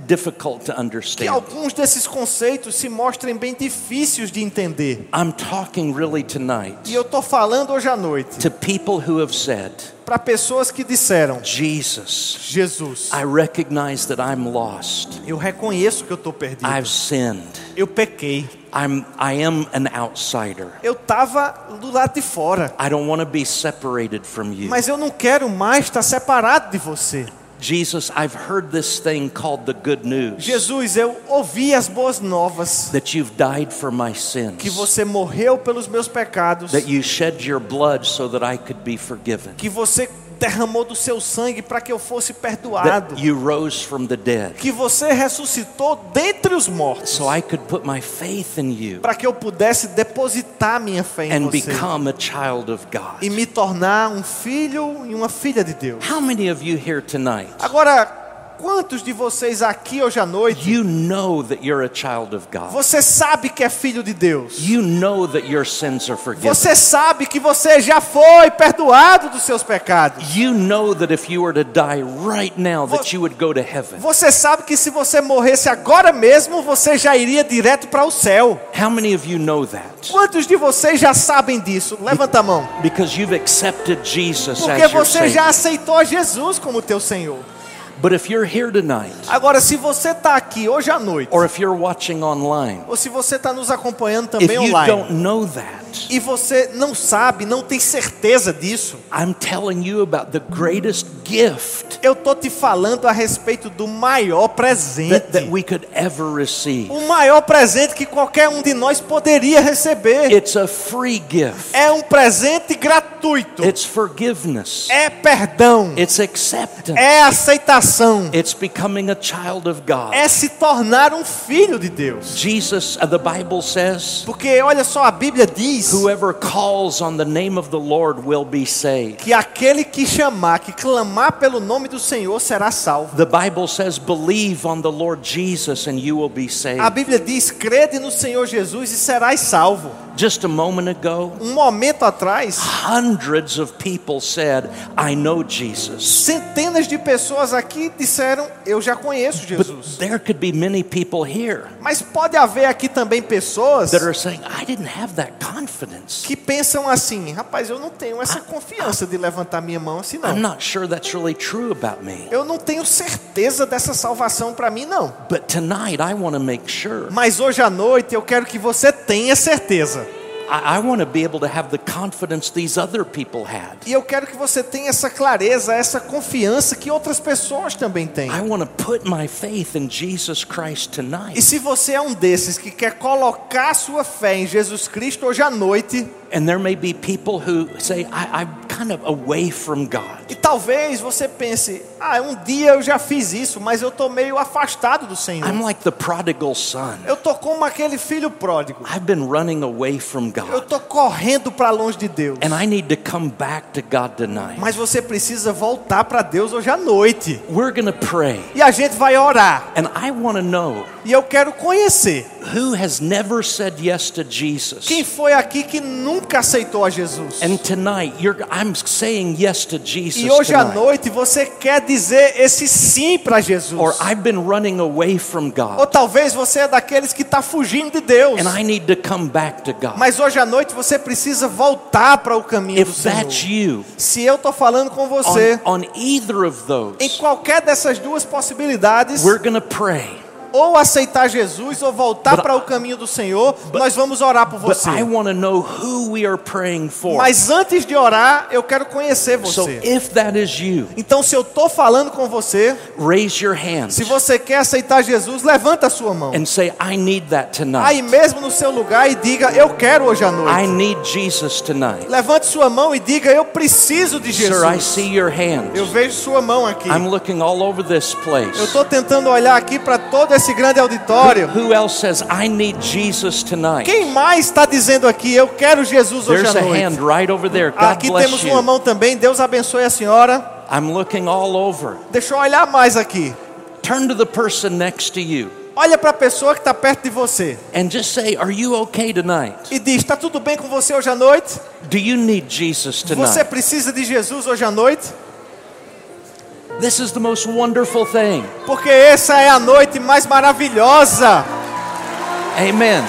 Speaker 2: difficult to
Speaker 1: que
Speaker 2: understand.
Speaker 1: alguns desses conceitos se mostrem bem difíceis de entender.
Speaker 2: I'm talking really tonight
Speaker 1: E eu estou falando hoje à noite
Speaker 2: to people who have said,
Speaker 1: para pessoas que disseram:
Speaker 2: Jesus,
Speaker 1: Jesus,
Speaker 2: I recognize that I'm lost.
Speaker 1: eu reconheço que eu estou perdido.
Speaker 2: I've sinned.
Speaker 1: Eu pequei.
Speaker 2: I'm, I am an outsider.
Speaker 1: Eu estava do lado de fora.
Speaker 2: I don't want to be separated from you.
Speaker 1: Mas eu não quero mais estar separado de você.
Speaker 2: Jesus, I've heard this thing called the good news
Speaker 1: Jesus, eu ouvi as boas novas
Speaker 2: that you've died for my sins,
Speaker 1: que você morreu pelos meus pecados,
Speaker 2: that you shed your blood so that I could be forgiven,
Speaker 1: que você derramou do seu sangue para que eu fosse perdoado,
Speaker 2: that you rose from the dead
Speaker 1: que você ressuscitou dentre os mortos,
Speaker 2: so I could put my faith in you
Speaker 1: para que eu pudesse depositar minha fé em
Speaker 2: and
Speaker 1: você
Speaker 2: become a child of God.
Speaker 1: e me tornar um filho e uma filha de Deus.
Speaker 2: How many of you here tonight,
Speaker 1: Agora, quantos de vocês aqui hoje à noite
Speaker 2: you know that you're a child of God?
Speaker 1: você sabe que é filho de Deus?
Speaker 2: You know that your sins are forgiven.
Speaker 1: Você sabe que você já foi perdoado dos seus pecados.
Speaker 2: You know that if you were to die right now that you would go to heaven.
Speaker 1: Você sabe que se você morresse agora mesmo, você já iria direto para o céu.
Speaker 2: How many of you know that?
Speaker 1: Quantos de vocês já sabem disso? Levanta a mão.
Speaker 2: Because you've accepted Jesus
Speaker 1: Porque
Speaker 2: as your
Speaker 1: você já aceitou Jesus como teu Senhor.
Speaker 2: But if you're here tonight,
Speaker 1: Agora, se você está aqui hoje à noite,
Speaker 2: or if you're watching online,
Speaker 1: ou se você está nos acompanhando
Speaker 2: if
Speaker 1: também
Speaker 2: you
Speaker 1: online,
Speaker 2: don't know that,
Speaker 1: e você não sabe, não tem certeza disso,
Speaker 2: I'm telling you about the greatest gift
Speaker 1: eu tô te falando a respeito do maior
Speaker 2: that, that
Speaker 1: presente.
Speaker 2: we could ever receive.
Speaker 1: O maior presente que qualquer um de nós poderia receber.
Speaker 2: It's a free gift.
Speaker 1: É um presente gratuito.
Speaker 2: It's forgiveness.
Speaker 1: É perdão.
Speaker 2: It's acceptance.
Speaker 1: É aceitação.
Speaker 2: It's becoming a child of God.
Speaker 1: É se tornar um filho de Deus.
Speaker 2: Jesus, uh, the Bible says,
Speaker 1: Porque olha só, a Bíblia diz
Speaker 2: whoever calls on the name of the Lord will be saved.
Speaker 1: que aquele que chamar, que clamar pelo nome do Senhor será salvo.
Speaker 2: The Bible says, believe on the Lord Jesus and you will be
Speaker 1: A
Speaker 2: saved.
Speaker 1: Bíblia diz: crede no Senhor Jesus e serás salvo.
Speaker 2: Just a moment ago,
Speaker 1: Um momento atrás,
Speaker 2: hundreds of people said, I know Jesus.
Speaker 1: centenas de pessoas aqui disseram: Eu já conheço Jesus.
Speaker 2: But there could be many people here
Speaker 1: Mas pode haver aqui também pessoas
Speaker 2: that are saying, I didn't have that confidence.
Speaker 1: que pensam assim: Rapaz, eu não tenho essa confiança de levantar minha mão assim,
Speaker 2: I'm
Speaker 1: não.
Speaker 2: not sure that's really true about me.
Speaker 1: Eu não tenho certeza dessa salvação para mim, não.
Speaker 2: But tonight, I want to make sure.
Speaker 1: Mas hoje à noite eu quero que você tenha certeza.
Speaker 2: I, I want to be able to have the confidence these other people had.
Speaker 1: E eu quero que você tenha essa clareza, essa confiança que outras pessoas também têm.
Speaker 2: I want to put my faith in Jesus Christ
Speaker 1: E
Speaker 2: tonight.
Speaker 1: se você é um desses que quer colocar sua fé em Jesus Cristo hoje à noite,
Speaker 2: And there may be people who say, I, I'm kind of away from God.
Speaker 1: e talvez você pense: ah, um dia eu já fiz isso, mas eu estou meio afastado do Senhor.
Speaker 2: I'm like the prodigal son.
Speaker 1: Eu tô como aquele filho pródigo.
Speaker 2: I've been running away from
Speaker 1: Eu
Speaker 2: God.
Speaker 1: tô correndo para longe de Deus.
Speaker 2: And I need to come back to God tonight.
Speaker 1: Mas você precisa voltar para Deus hoje à noite.
Speaker 2: We're to pray.
Speaker 1: E a gente vai orar.
Speaker 2: And I want to know
Speaker 1: E eu quero conhecer
Speaker 2: who has never said yes to Jesus.
Speaker 1: quem foi aqui que nunca aceitou a Jesus.
Speaker 2: And tonight, you're, I'm saying yes to Jesus
Speaker 1: E hoje à noite você quer dizer esse sim para Jesus.
Speaker 2: Or I've been running away from
Speaker 1: Ou
Speaker 2: God.
Speaker 1: talvez você é daqueles que está fugindo de Deus.
Speaker 2: And I need to come back to God.
Speaker 1: Mas hoje à noite você precisa voltar para o caminho do
Speaker 2: If that's
Speaker 1: Senhor.
Speaker 2: you,
Speaker 1: Se eu estou falando com você,
Speaker 2: on, on either of
Speaker 1: em
Speaker 2: those,
Speaker 1: qualquer dessas duas possibilidades,
Speaker 2: we're going to pray.
Speaker 1: Ou aceitar Jesus ou voltar
Speaker 2: But
Speaker 1: para o caminho do Senhor, nós vamos orar por
Speaker 2: But
Speaker 1: você.
Speaker 2: I want to know who we are praying for.
Speaker 1: Mas antes de orar, eu quero conhecer
Speaker 2: So
Speaker 1: você.
Speaker 2: is you,
Speaker 1: Então, se eu estou falando com você,
Speaker 2: raise your hand
Speaker 1: se você quer aceitar Jesus, levanta a sua mão.
Speaker 2: and say, I need that
Speaker 1: Aí mesmo no seu lugar e diga: Eu quero hoje à
Speaker 2: I
Speaker 1: noite.
Speaker 2: need Jesus tonight.
Speaker 1: Levante sua mão e diga: Eu preciso de
Speaker 2: Sir, I
Speaker 1: Jesus.
Speaker 2: see your hand.
Speaker 1: Eu vejo sua mão aqui.
Speaker 2: I'm looking all over this
Speaker 1: Eu
Speaker 2: place.
Speaker 1: estou tentando olhar aqui para todo esse grande auditório.
Speaker 2: Who else says, I need Jesus tonight?
Speaker 1: Quem mais está dizendo aqui: Eu quero Jesus hoje
Speaker 2: There's
Speaker 1: à
Speaker 2: a
Speaker 1: noite?
Speaker 2: hand right over there. God
Speaker 1: Aqui
Speaker 2: bless
Speaker 1: temos uma mão também. Deus abençoe a senhora.
Speaker 2: I'm looking all over.
Speaker 1: Deixa eu olhar mais aqui.
Speaker 2: Turn to the person next to you.
Speaker 1: Olha para a pessoa que está perto de você
Speaker 2: and just say, Are you okay tonight?
Speaker 1: e diz: Está tudo bem com você hoje à noite?
Speaker 2: Do you need Jesus
Speaker 1: Você
Speaker 2: tonight?
Speaker 1: precisa de Jesus hoje à noite?
Speaker 2: This is the most wonderful thing.
Speaker 1: Porque essa é a noite mais maravilhosa.
Speaker 2: Amen.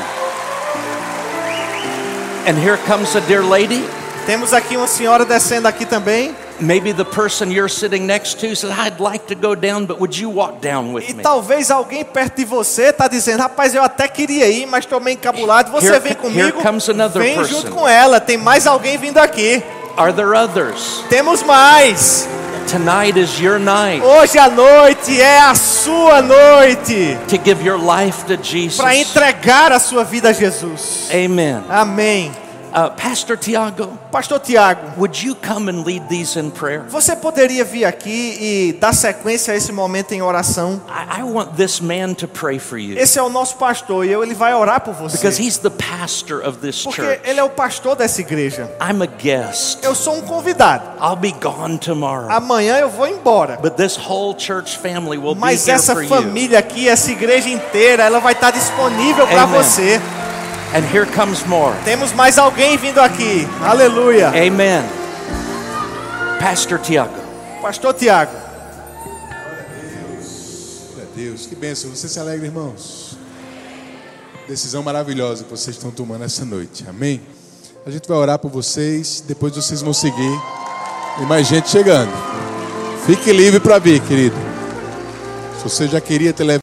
Speaker 2: And here comes a dear lady.
Speaker 1: Temos aqui uma senhora descendo aqui também.
Speaker 2: Maybe the person you're sitting next to says, I'd like to go down, but would you walk down with
Speaker 1: E
Speaker 2: me?
Speaker 1: talvez alguém perto de você está dizendo: Rapaz, eu até queria ir, mas estou meio encabulado. Você
Speaker 2: Here-
Speaker 1: vem
Speaker 2: here
Speaker 1: comigo?
Speaker 2: comes another
Speaker 1: Vem
Speaker 2: person.
Speaker 1: junto com ela. Tem mais alguém vindo aqui.
Speaker 2: Are there others?
Speaker 1: Temos mais.
Speaker 2: Tonight is your night
Speaker 1: Hoje à noite é a sua noite
Speaker 2: to give your life to Jesus.
Speaker 1: para entregar a sua vida a Jesus.
Speaker 2: Amen.
Speaker 1: Amém.
Speaker 2: Uh, Pastor Tiago,
Speaker 1: Pastor Tiago,
Speaker 2: would you come and lead these in prayer?
Speaker 1: você poderia vir aqui e dar sequência a esse momento em oração?
Speaker 2: I, I want this man to pray for you
Speaker 1: Esse é o nosso pastor e eu- ele vai orar por
Speaker 2: because
Speaker 1: você.
Speaker 2: he's the pastor of this
Speaker 1: Porque
Speaker 2: church.
Speaker 1: ele é o pastor dessa igreja.
Speaker 2: I'm a guest.
Speaker 1: Eu sou um convidado.
Speaker 2: I'll be gone tomorrow.
Speaker 1: Amanhã eu vou embora.
Speaker 2: But this whole church family will be
Speaker 1: Mas
Speaker 2: here
Speaker 1: essa
Speaker 2: you.
Speaker 1: família aqui, essa igreja inteira, ela vai estar disponível para você.
Speaker 2: And here comes more.
Speaker 1: Temos mais alguém vindo aqui. Aleluia.
Speaker 2: Amen. Pastor Tiago.
Speaker 1: Pastor Tiago.
Speaker 3: Glória a Deus, que bênção. Você se alegra, irmãos? Decisão maravilhosa que vocês estão tomando essa noite. Amém? A gente vai orar por vocês, depois vocês vão seguir. Tem mais gente chegando. Fique livre para vir, querido. Se você já queria ter levado